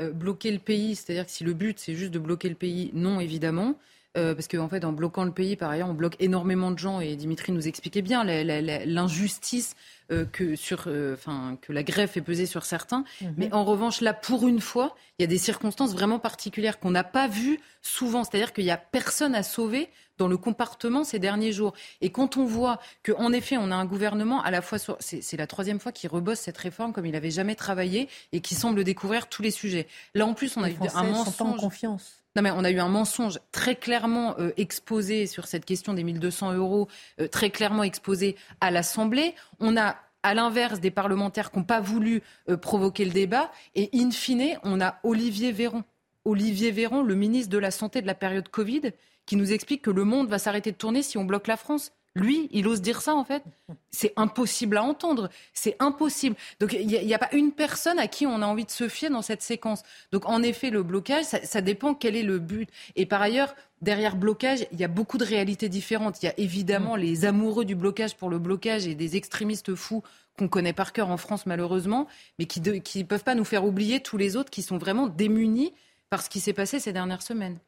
Euh, bloquer le pays, c'est-à-dire que si le but c'est juste de bloquer le pays, non, évidemment. Euh, parce qu'en en fait, en bloquant le pays, par ailleurs, on bloque énormément de gens, et Dimitri nous expliquait bien l'injustice euh, que, sur, euh, que la grève fait peser sur certains. Mhm. Mais en revanche, là, pour une fois, il y a des circonstances vraiment particulières qu'on n'a pas vues souvent. C'est-à-dire qu'il n'y a personne à sauver dans le comportement ces derniers jours. Et quand on voit qu'en effet, on a un gouvernement à la fois C'est la troisième fois qu'il rebosse cette réforme comme il n'avait jamais travaillé et qui semble découvrir tous les sujets. Là, en plus, on a eu un mensonge. Sont pas en confiance. Non, mais on a eu un mensonge très clairement euh, exposé sur cette question des 1200 euros, euh, très clairement exposé à l'Assemblée. On a à l'inverse des parlementaires qui n'ont pas voulu euh, provoquer le débat. Et in fine, on a Olivier Véran. Olivier Véran, le ministre de la Santé de la période Covid, qui nous explique que le monde va s'arrêter de tourner si on bloque la France. Lui, il ose dire ça, en fait. C'est impossible à entendre. C'est impossible. Donc, il n'y a, pas une personne à qui on a envie de se fier dans cette séquence. Donc, en effet, le blocage, ça, dépend quel est le but. Et par ailleurs, derrière blocage, il y a beaucoup de réalités différentes. Il y a évidemment mm. les amoureux du blocage pour le blocage et des extrémistes fous qu'on connaît par cœur en France, malheureusement, mais qui ne peuvent pas nous faire oublier tous les autres qui sont vraiment démunis par ce qui s'est passé ces dernières semaines.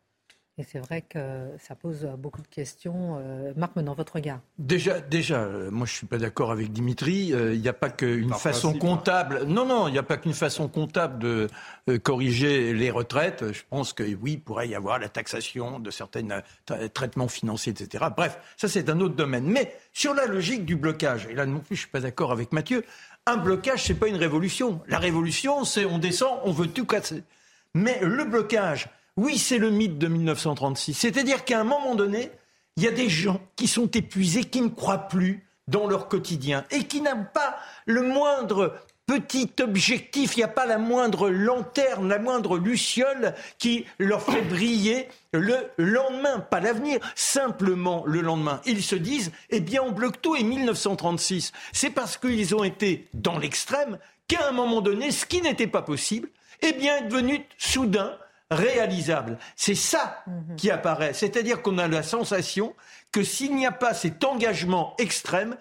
Et c'est vrai que ça pose beaucoup de questions. Euh, Marc, maintenant, votre regard. Déjà, déjà euh, moi, je ne suis pas d'accord avec Dimitri. Euh, il n'y a pas qu'une façon hein. comptable. Non, non, il n'y a pas qu'une façon comptable de corriger les retraites. Je pense que oui, il pourrait y avoir la taxation de certains traitements financiers, etc. Bref, ça, c'est un autre domaine. Mais sur la logique du blocage, et là non plus, je ne suis pas d'accord avec Mathieu, un blocage, ce n'est pas une révolution. La révolution, c'est on descend, on veut tout casser. Mais le blocage, oui, c'est le mythe de 1936. C'est-à-dire qu'à un moment donné, il y a des gens qui sont épuisés, qui ne croient plus dans leur quotidien et qui n'ont pas le moindre petit objectif, il n'y a pas la moindre lanterne, la moindre luciole qui leur fait (coughs) briller le lendemain, pas l'avenir, simplement le lendemain. Ils se disent, eh bien on bloque tout et 1936. C'est parce qu'ils ont été dans l'extrême qu'à un moment donné, ce qui n'était pas possible, eh bien est devenu soudain réalisable. C'est ça mhm. qui apparaît. C'est-à-dire qu'on a la sensation que s'il n'y a pas cet engagement extrême,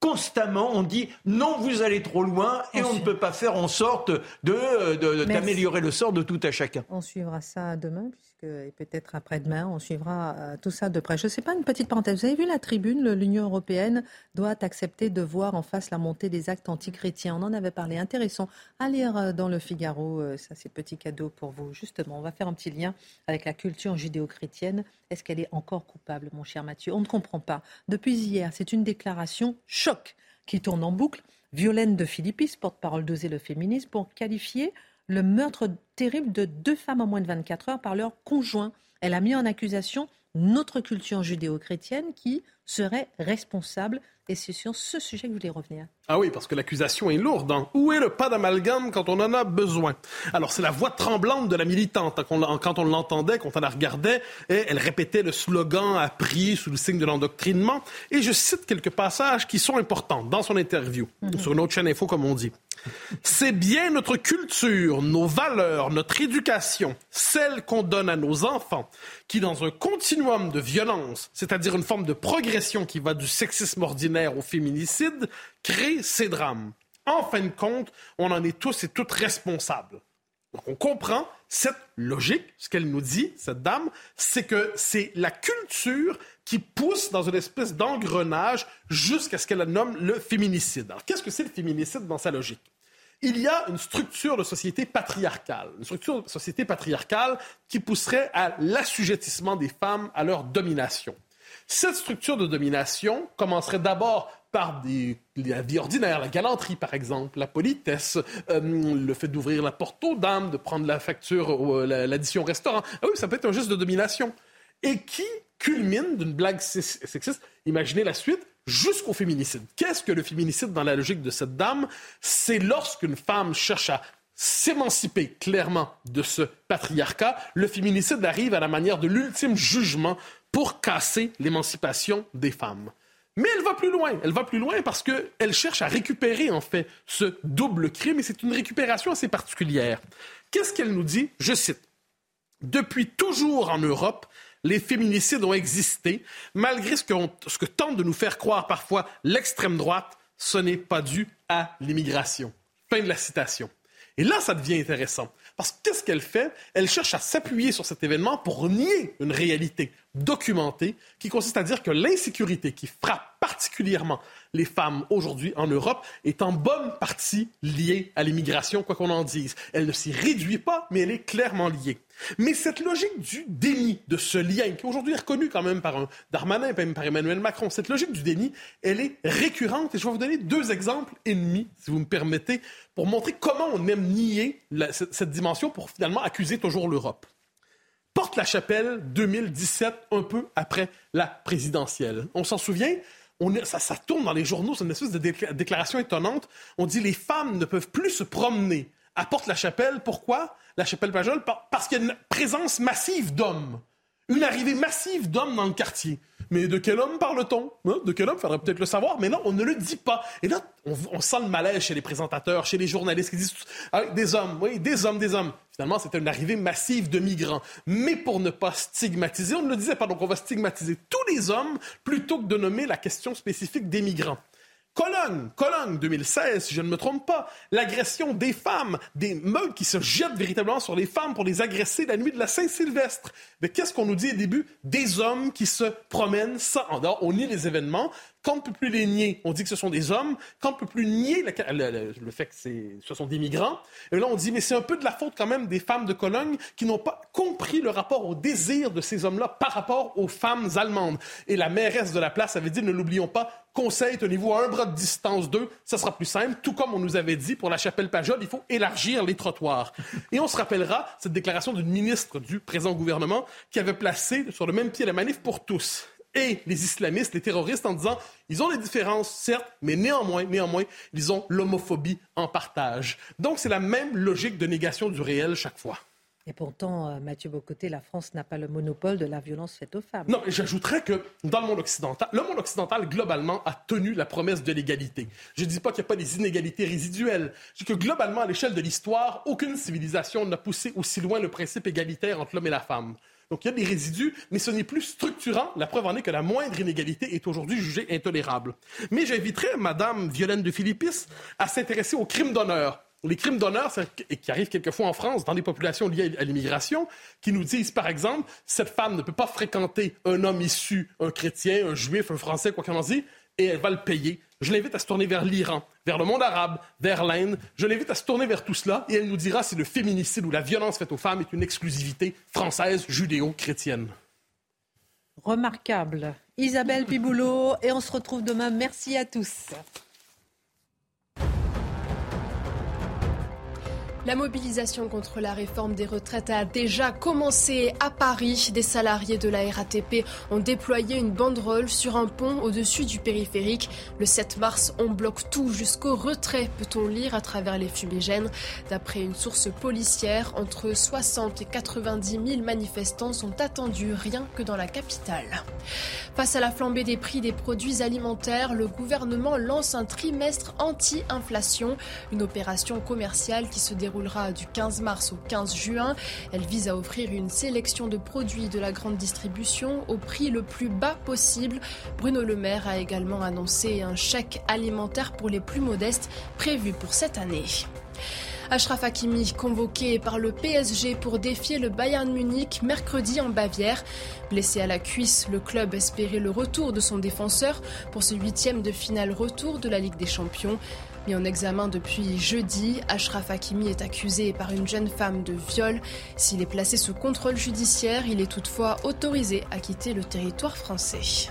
constamment on dit non, vous allez trop loin et on, ne peut pas faire en sorte d'améliorer le sort de tout à chacun. On suivra ça demain et peut-être après-demain, on suivra euh, tout ça de près. Je ne sais pas, une petite parenthèse. Vous avez vu la tribune L'Union européenne doit accepter de voir en face la montée des actes antichrétiens. On en avait parlé. Intéressant à lire euh, dans le Figaro. Euh, ça, c'est petit cadeau pour vous. Justement, on va faire un petit lien avec la culture judéo-chrétienne. Est-ce qu'elle est encore coupable, mon cher Mathieu? On ne comprend pas. Depuis hier, c'est une déclaration choc qui tourne en boucle. Violaine de Philippis, porte-parole d'Oser le féminisme, pour qualifier le meurtre terrible de deux femmes en moins de 24 heures par leur conjoint. Elle a mis en accusation notre culture judéo-chrétienne qui serait responsable. Et c'est sur ce sujet que vous voulez revenir. Ah oui, parce que l'accusation est lourde. Hein. Où est le pas d'amalgame quand on en a besoin? Alors, c'est la voix tremblante de la militante. Quand on l'entendait, quand on la regardait, et elle répétait le slogan appris sous le signe de l'endoctrinement. Et je cite quelques passages qui sont importants dans son interview, mhm. sur une autre chaîne info, comme on dit. C'est bien notre culture, nos valeurs, notre éducation, celle qu'on donne à nos enfants, qui, dans un continuum de violence, c'est-à-dire une forme de qui va du sexisme ordinaire au féminicide, crée ces drames. En fin de compte, on en est tous et toutes responsables. Donc on comprend cette logique, ce qu'elle nous dit, cette dame, c'est que c'est la culture qui pousse dans une espèce d'engrenage jusqu'à ce qu'elle nomme le féminicide. Alors qu'est-ce que c'est le féminicide dans sa logique? Il y a une structure de société patriarcale, une structure de société patriarcale qui pousserait à l'assujettissement des femmes à leur domination. Cette structure de domination commencerait d'abord par la vie ordinaire, la galanterie par exemple, la politesse, euh, le fait d'ouvrir la porte aux dames, de prendre la facture, euh, l'addition au restaurant. Ah oui, ça peut être un geste de domination. Et qui culmine d'une blague sexiste, imaginez la suite, jusqu'au féminicide. Qu'est-ce que le féminicide dans la logique de cette dame? C'est lorsqu'une femme cherche à s'émanciper clairement de ce patriarcat, le féminicide arrive à la manière de l'ultime jugement pour casser l'émancipation des femmes. Mais elle va plus loin. Elle va plus loin parce qu'elle cherche à récupérer, en fait, ce double crime et c'est une récupération assez particulière. Qu'est-ce qu'elle nous dit? Je cite. Depuis toujours en Europe, les féminicides ont existé, malgré ce que, ce que tente de nous faire croire parfois l'extrême droite, ce n'est pas dû à l'immigration. Fin de la citation. Et là, ça devient intéressant. Parce que qu'est-ce qu'elle fait? Elle cherche à s'appuyer sur cet événement pour nier une réalité. documentée qui consiste à dire que l'insécurité qui frappe particulièrement les femmes aujourd'hui en Europe est en bonne partie liée à l'immigration, quoi qu'on en dise. Elle ne s'y réduit pas, mais elle est clairement liée. Mais cette logique du déni de ce lien, qui aujourd'hui est reconnu quand même par un Darmanin, même par Emmanuel Macron, cette logique du déni, elle est récurrente. Et je vais vous donner deux exemples ennemis, si vous me permettez, pour montrer comment on aime nier cette dimension pour finalement accuser toujours l'Europe. Porte-la-Chapelle 2017, un peu après la présidentielle. On s'en souvient, ça, tourne dans les journaux, c'est une espèce de déclaration étonnante. On dit les femmes ne peuvent plus se promener à Porte-la-Chapelle. Pourquoi? La Chapelle-Pajol? Parce qu'il y a une présence massive d'hommes. Une arrivée massive d'hommes dans le quartier. Mais de quel homme parle-t-on hein? De quel homme? Faudrait peut-être le savoir, mais non, on ne le dit pas. Et là, on, sent le malaise chez les présentateurs, chez les journalistes qui disent ah, des hommes, oui, des hommes, des hommes. Finalement, c'était une arrivée massive de migrants. Mais pour ne pas stigmatiser, on ne le disait pas, donc on va stigmatiser tous les hommes plutôt que de nommer la question spécifique des migrants. Cologne, Cologne 2016, si je ne me trompe pas, l'agression des femmes, des meutes qui se jettent véritablement sur les femmes pour les agresser la nuit de la Saint-Sylvestre. Mais qu'est-ce qu'on nous dit au début? Des hommes qui se promènent sans... En on nie les événements, quand on ne peut plus les nier, on dit que ce sont des hommes. Quand on ne peut plus nier le, fait que ce sont des migrants, et là on dit mais c'est un peu de la faute quand même des femmes de Cologne qui n'ont pas compris le rapport au désir de ces hommes-là par rapport aux femmes allemandes. Et la mairesse de la place avait dit ne l'oublions pas, conseil, tenez-vous à un bras de distance d'eux, ça sera plus simple. Tout comme on nous avait dit pour la chapelle Pajol, il faut élargir les trottoirs. (laughs) Et on se rappellera cette déclaration d'une ministre du présent gouvernement qui avait placé sur le même pied la manif pour tous et les islamistes, les terroristes, en disant ils ont des différences, certes, mais néanmoins, néanmoins, ils ont l'homophobie en partage. Donc, c'est la même logique de négation du réel chaque fois. Et pourtant, euh, Mathieu Bocoté, la France n'a pas le monopole de la violence faite aux femmes. Non, j'ajouterais que dans le monde occidental, le monde occidental, globalement, a tenu la promesse de l'égalité. Je ne dis pas qu'il n'y a pas des inégalités résiduelles. Je dis que globalement, à l'échelle de l'histoire, aucune civilisation n'a poussé aussi loin le principe égalitaire entre l'homme et la femme. Donc il y a des résidus, mais ce n'est plus structurant. La preuve en est que la moindre inégalité est aujourd'hui jugée intolérable. Mais j'inviterais Mme Violaine de Philippis à s'intéresser aux crimes d'honneur. Les crimes d'honneur, qui arrivent quelquefois en France dans des populations liées à l'immigration, qui nous disent, par exemple, cette femme ne peut pas fréquenter un homme issu, un chrétien, un juif, un français, quoi qu'on en dise, et elle va le payer. Je l'invite à se tourner vers l'Iran, vers le monde arabe, vers l'Inde. Je l'invite à se tourner vers tout cela et elle nous dira si le féminicide ou la violence faite aux femmes est une exclusivité française, judéo-chrétienne. Remarquable. Isabelle Piboulot, et on se retrouve demain. Merci à tous. La mobilisation contre la réforme des retraites a déjà commencé à Paris. Des salariés de la RATP ont déployé une banderole sur un pont au-dessus du périphérique. Le 7 mars, on bloque tout jusqu'au retrait, peut-on lire à travers les fumigènes. D'après une source policière, entre 60 et 90 000 manifestants sont attendus rien que dans la capitale. Face à la flambée des prix des produits alimentaires, le gouvernement lance un trimestre anti-inflation, une opération commerciale qui se déroule du 15 mars au 15 juin. Elle vise à offrir une sélection de produits de la grande distribution au prix le plus bas possible. Bruno Le Maire a également annoncé un chèque alimentaire pour les plus modestes prévu pour cette année. Ashraf Hakimi, convoqué par le PSG pour défier le Bayern Munich mercredi en Bavière. Blessé à la cuisse, le club espérait le retour de son défenseur pour ce huitième de finale retour de la Ligue des Champions. Mis en examen depuis jeudi, Ashraf Hakimi est accusé par une jeune femme de viol. S'il est placé sous contrôle judiciaire, il est toutefois autorisé à quitter le territoire français.